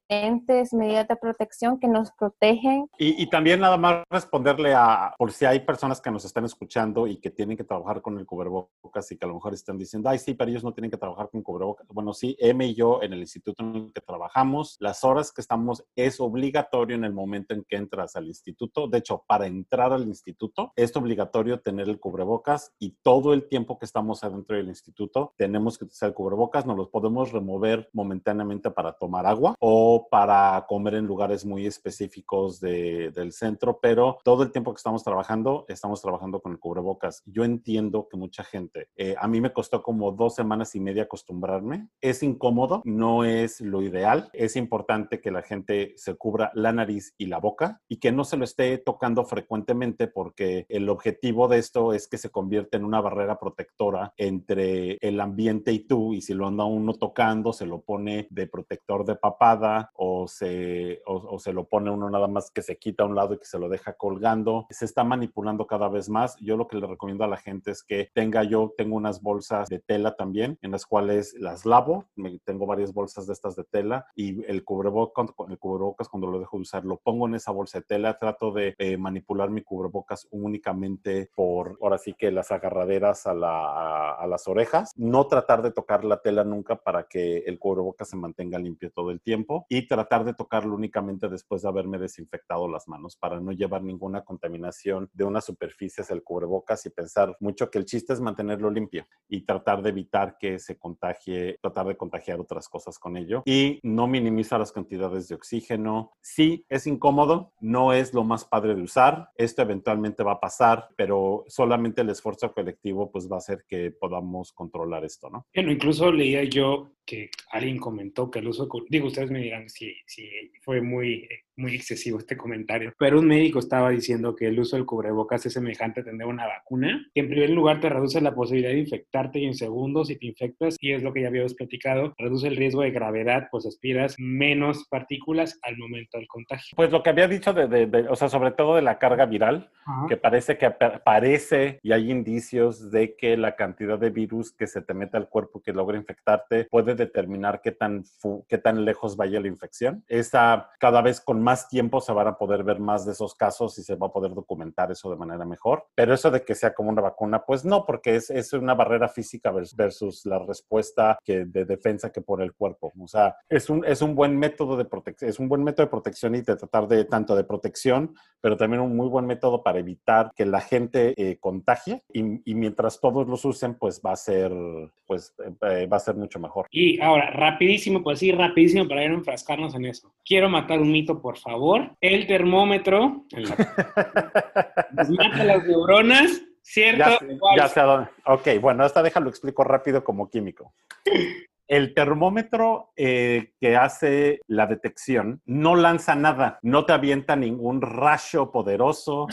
medidas de protección que nos protegen. Y, también nada más responderle a, por si hay personas que nos están escuchando y que tienen que trabajar con el cubrebocas y que a lo mejor están diciendo, ay, sí, pero ellos no tienen que trabajar con cubrebocas. Bueno, sí, M y yo en el instituto en el que trabajamos, las horas que estamos es obligatorio en el momento en que entras al instituto. De hecho, para entrar al instituto es obligatorio tener el cubrebocas y todo el tiempo que estamos adentro del instituto tenemos que usar el cubrebocas, nos los podemos remover momentáneamente para tomar agua o para comer en lugares muy específicos del centro, pero todo el tiempo que estamos trabajando, estamos trabajando con el cubrebocas. Yo entiendo que mucha gente, eh, a mí me costó como dos semanas y media acostumbrarme. Es incómodo, no es lo ideal. Es importante que la gente se cubra la nariz y la boca y que no se lo esté tocando frecuentemente porque el objetivo de esto es que se convierta en una barrera protectora entre el ambiente y tú y si lo anda uno tocando, se lo pone de protector de papada o se, o, se lo pone uno nada más que se quita a un lado y que se lo deja colgando. Se está manipulando cada vez más. Yo lo que le recomiendo a la gente es que tenga yo, tengo unas bolsas de tela también, en las cuales las lavo. tengo varias bolsas de estas de tela y el cubrebocas, el cuando lo dejo de usar, lo pongo en esa bolsa de tela. Trato de eh, manipular mi cubrebocas únicamente por, ahora sí que las agarraderas a, a las orejas. No tratar de tocar la tela nunca para que el cubrebocas se mantenga limpio todo el tiempo. Y tratar de tocarlo únicamente después de haberme desinfectado las manos para no llevar ninguna contaminación de una superficie hacia el cubrebocas y pensar mucho que el chiste es mantenerlo limpio y tratar de evitar que se contagie, tratar de contagiar otras cosas con ello y no minimizar las cantidades de oxígeno. Sí, es incómodo, no es lo más padre de usar, esto eventualmente va a pasar, pero solamente el esfuerzo colectivo pues va a hacer que podamos controlar esto, ¿no? Bueno, incluso leía yo que alguien comentó que el uso, digo, ustedes me dirán si, si fue muy muy excesivo este comentario, pero un médico estaba diciendo que el uso del cubrebocas es semejante a tener una vacuna, que en primer lugar te reduce la posibilidad de infectarte y en segundo, si te infectas, y es lo que ya habíamos platicado, reduce el riesgo de gravedad, pues aspiras menos partículas al momento del contagio. Pues lo que había dicho de, o sea, sobre todo de la carga viral, que parece que parece y hay indicios de que la cantidad de virus que se te mete al cuerpo que logra infectarte puede determinar qué tan, qué tan lejos vaya la infección. Esa cada vez con más tiempo se van a poder ver más de esos casos y se va a poder documentar eso de manera mejor. Pero eso de que sea como una vacuna, pues no, porque es, es una barrera física versus la respuesta que, de defensa que pone el cuerpo. O sea, es un, es un buen método de protección, es un buen método de protección y de tratar de tanto de protección, pero también un muy buen método para evitar que la gente eh, contagie y, y, mientras todos los usen, pues va a ser, pues eh, va a ser mucho mejor. Y ahora, rapidísimo, pues sí, rapidísimo para ir a enfrascarnos en eso. Quiero matar un mito por favor, el termómetro. Nos mata las neuronas, ¿cierto? Ya, sé a dónde. Ok, bueno, esta déjalo explico rápido como químico. El termómetro eh, que hace la detección no lanza nada, no te avienta ningún rayo poderoso,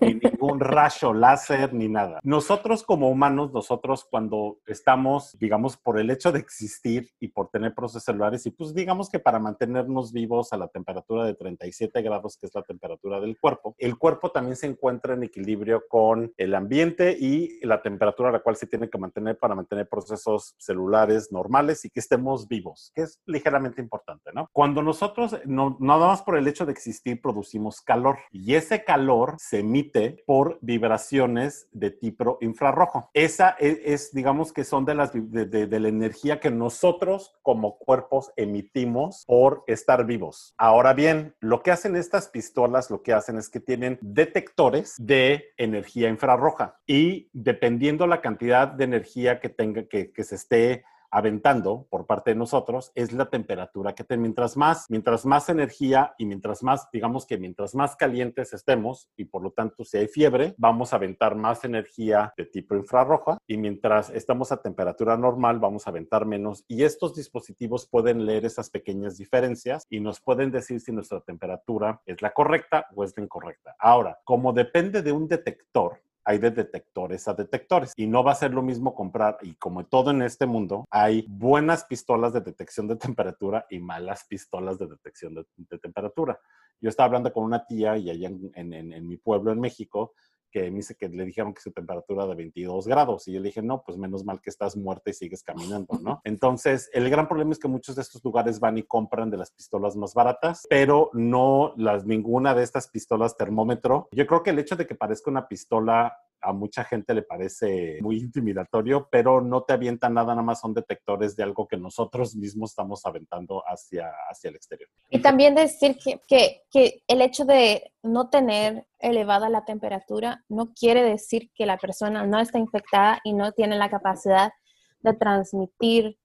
ni ningún rayo láser, ni nada. Nosotros como humanos, nosotros cuando estamos, digamos, por el hecho de existir y por tener procesos celulares, y pues digamos que para mantenernos vivos a la temperatura de 37 grados, que es la temperatura del cuerpo, el cuerpo también se encuentra en equilibrio con el ambiente y la temperatura a la cual se tiene que mantener para mantener procesos celulares normales y que estemos vivos, que es ligeramente importante, ¿no? Cuando nosotros, no, nada más por el hecho de existir, producimos calor y ese calor se emite por vibraciones de tipo infrarrojo. Esa e, es, digamos que son de, las, de, de la energía que nosotros como cuerpos emitimos por estar vivos. Ahora bien, lo que hacen estas pistolas, lo que hacen es que tienen detectores de energía infrarroja y dependiendo la cantidad de energía que tenga, que, que se esté aventando por parte de nosotros es la temperatura que te, mientras más, mientras más energía y mientras más, digamos que mientras más calientes estemos y por lo tanto si hay fiebre, vamos a aventar más energía de tipo infrarroja y mientras estamos a temperatura normal vamos a aventar menos y estos dispositivos pueden leer esas pequeñas diferencias y nos pueden decir si nuestra temperatura es la correcta o es la incorrecta. Ahora, como depende de un detector, hay de detectores a detectores y no va a ser lo mismo comprar y como todo en este mundo hay buenas pistolas de detección de temperatura y malas pistolas de detección de, temperatura. Yo estaba hablando con una tía y allá en mi pueblo en México que me dice que le dijeron que su temperatura de 22 grados. Y yo le dije, no, pues menos mal que estás muerta y sigues caminando, ¿no? Entonces, el gran problema es que muchos de estos lugares van y compran de las pistolas más baratas, pero no las, ninguna de estas pistolas termómetro. Yo creo que el hecho de que parezca una pistola a mucha gente le parece muy intimidatorio, pero no te avienta nada, nada más son detectores de algo que nosotros mismos estamos aventando hacia, hacia el exterior. Y también decir que, que, que el hecho de no tener elevada la temperatura no quiere decir que la persona no está infectada y no tiene la capacidad de transmitirle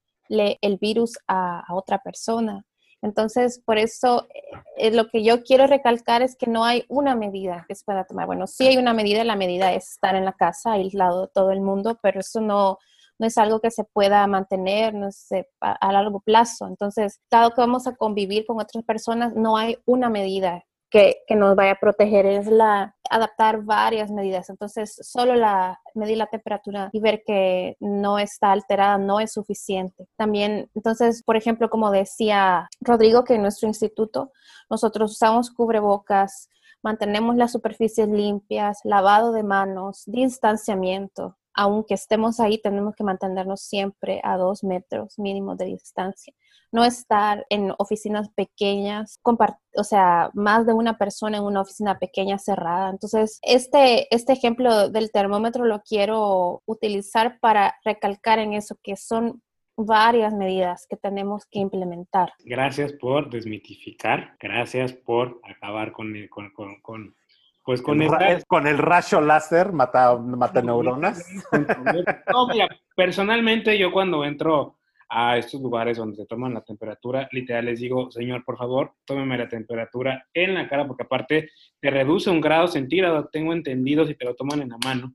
el virus a otra persona. Entonces, por eso eh, lo que yo quiero recalcar es que no hay una medida que se pueda tomar. Bueno, sí hay una medida, la medida es estar en la casa, aislado de todo el mundo, pero eso no, no es algo que se pueda mantener no sé, a, a, largo plazo. Entonces, dado que vamos a convivir con otras personas, no hay una medida que, que, nos vaya a proteger es la adaptar varias medidas. Entonces, solo la medir la temperatura y ver que no está alterada no es suficiente. También, entonces, por ejemplo, como decía Rodrigo, que en nuestro instituto nosotros usamos cubrebocas, mantenemos las superficies limpias, lavado de manos, distanciamiento. Aunque estemos ahí, tenemos que mantenernos siempre a dos metros mínimo de distancia no estar en oficinas pequeñas, o sea, más de una persona en una oficina pequeña cerrada. Entonces, este, este ejemplo del termómetro lo quiero utilizar para recalcar en eso, que son varias medidas que tenemos que implementar. Gracias por desmitificar, gracias por acabar con, con, con, con pues con el, con el rayo láser mata, mata neuronas. No, mira, personalmente yo cuando entro a estos lugares donde se toman la temperatura, literal les digo, señor, por favor, tómeme la temperatura en la cara, porque aparte te reduce un grado centígrado, tengo entendido si te lo toman en la mano.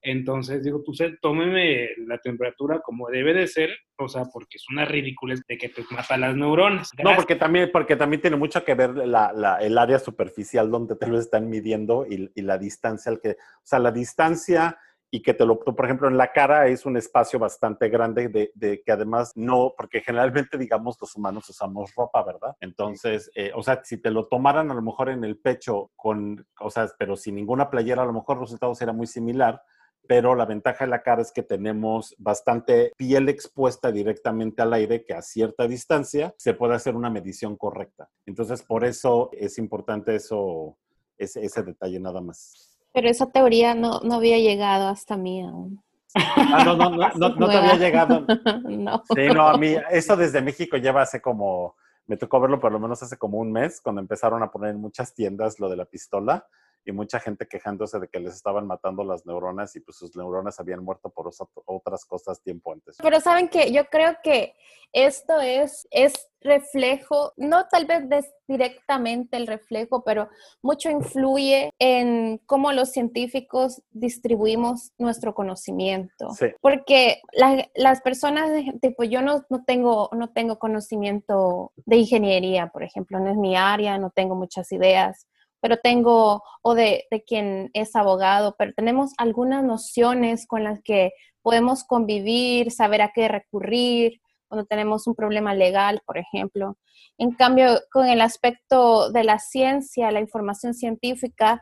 Entonces digo, pues tómeme la temperatura como debe de ser, o sea, porque es una ridiculez de que te mata las neuronas. No, porque también, porque también tiene mucho que ver la, la, el área superficial donde te lo están midiendo y, y la distancia al que, o sea, la distancia y que te lo, por ejemplo, en la cara es un espacio bastante grande de, de, que además no, porque generalmente, digamos, los humanos usamos ropa, ¿verdad? Entonces, eh, o sea, si te lo tomaran a lo mejor en el pecho con, o sea, pero sin ninguna playera, a lo mejor el resultado sería muy similar, pero la ventaja de la cara es que tenemos bastante piel expuesta directamente al aire que a cierta distancia se puede hacer una medición correcta. Entonces, por eso es importante eso, ese, ese detalle nada más. Pero esa teoría no, no había llegado hasta mí aún. Ah, no, no, no, no, no te había llegado. no. Sí, no, a mí, eso desde México lleva hace como, me tocó verlo por lo menos hace como un mes, cuando empezaron a poner en muchas tiendas lo de la pistola y mucha gente quejándose de que les estaban matando las neuronas y pues sus neuronas habían muerto por otras cosas tiempo antes. Pero saben que yo creo que esto es, es reflejo, no tal vez directamente el reflejo, pero mucho influye en cómo los científicos distribuimos nuestro conocimiento. Sí. Porque la, las personas, tipo, yo no, no, tengo, no tengo conocimiento de ingeniería, por ejemplo, no es mi área, no tengo muchas ideas pero tengo, o de, de, quien es abogado, pero tenemos algunas nociones con las que podemos convivir, saber a qué recurrir cuando tenemos un problema legal, por ejemplo. En cambio, con el aspecto de la ciencia, la información científica,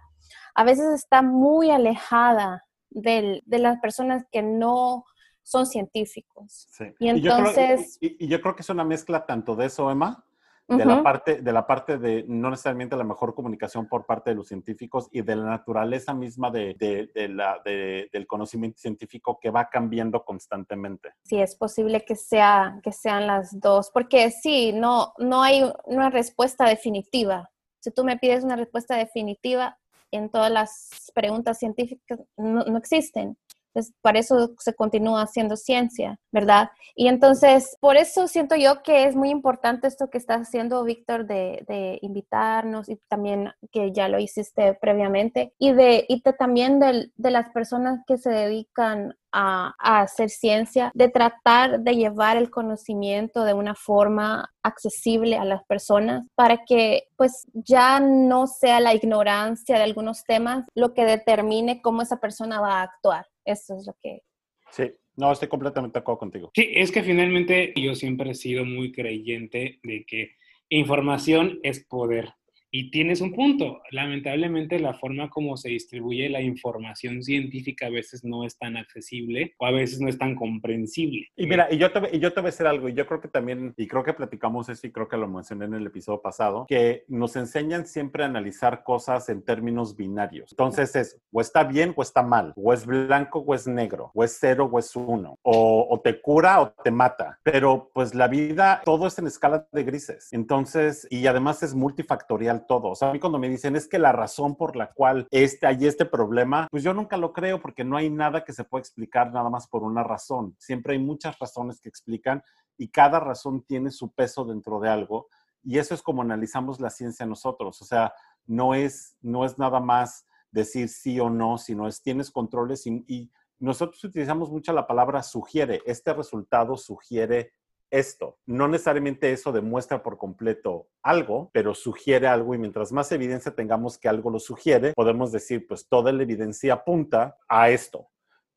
a veces está muy alejada de, de las personas que no son científicos. Sí. Y entonces... Y yo, creo, y, y yo creo que es una mezcla tanto de eso, Emma, de, la parte, de la parte de no necesariamente la mejor comunicación por parte de los científicos y de la naturaleza misma de, de, la, del conocimiento científico que va cambiando constantemente. Sí, es posible que, sea, que sean las dos, porque sí, no, no hay una respuesta definitiva. Si tú me pides una respuesta definitiva, en todas las preguntas científicas no, no existen. Pues para eso se continúa haciendo ciencia, ¿verdad? Y entonces, por eso siento yo que es muy importante esto que estás haciendo, Víctor, de, invitarnos y también que ya lo hiciste previamente, y de, y también de, de las personas que se dedican a, hacer ciencia, de tratar de llevar el conocimiento de una forma accesible a las personas para que pues ya no sea la ignorancia de algunos temas lo que determine cómo esa persona va a actuar. Eso es lo que... Sí, no, estoy completamente de acuerdo contigo. Sí, es que finalmente yo siempre he sido muy creyente de que información es poder. Y tienes un punto. Lamentablemente la forma como se distribuye la información científica a veces no es tan accesible o a veces no es tan comprensible. Y mira, y yo te, y yo te voy a decir algo, yo creo que también, y creo que platicamos eso y creo que lo mencioné en el episodio pasado, que nos enseñan siempre a analizar cosas en términos binarios. Entonces es, o está bien o está mal, o es blanco o es negro, o es cero o es uno, o, o te cura o te mata. Pero pues la vida, todo es en escala de grises. Entonces, y además es multifactorial todo. O sea, a mí cuando me dicen es que la razón por la cual este, hay este problema, pues yo nunca lo creo porque no hay nada que se pueda explicar nada más por una razón. Siempre hay muchas razones que explican y cada razón tiene su peso dentro de algo. Y eso es como analizamos la ciencia nosotros. O sea, no es, no es nada más decir sí o no, sino es tienes controles y, y nosotros utilizamos mucho la palabra sugiere. Este resultado sugiere esto. No necesariamente eso demuestra por completo algo, pero sugiere algo y mientras más evidencia tengamos que algo lo sugiere, podemos decir, pues toda la evidencia apunta a esto.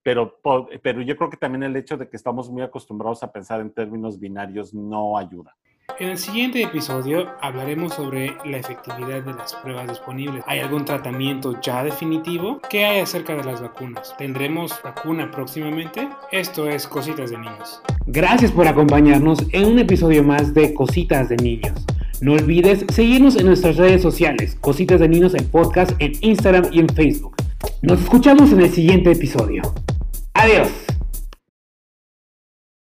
Pero, pero yo creo que también el hecho de que estamos muy acostumbrados a pensar en términos binarios no ayuda. En el siguiente episodio hablaremos sobre la efectividad de las pruebas disponibles. ¿Hay algún tratamiento ya definitivo? ¿Qué hay acerca de las vacunas? ¿Tendremos vacuna próximamente? Esto es Cositas de Niños. Gracias por acompañarnos en un episodio más de Cositas de Niños. No olvides seguirnos en nuestras redes sociales, Cositas de Niños en podcast en Instagram y en Facebook. Nos escuchamos en el siguiente episodio. Adiós.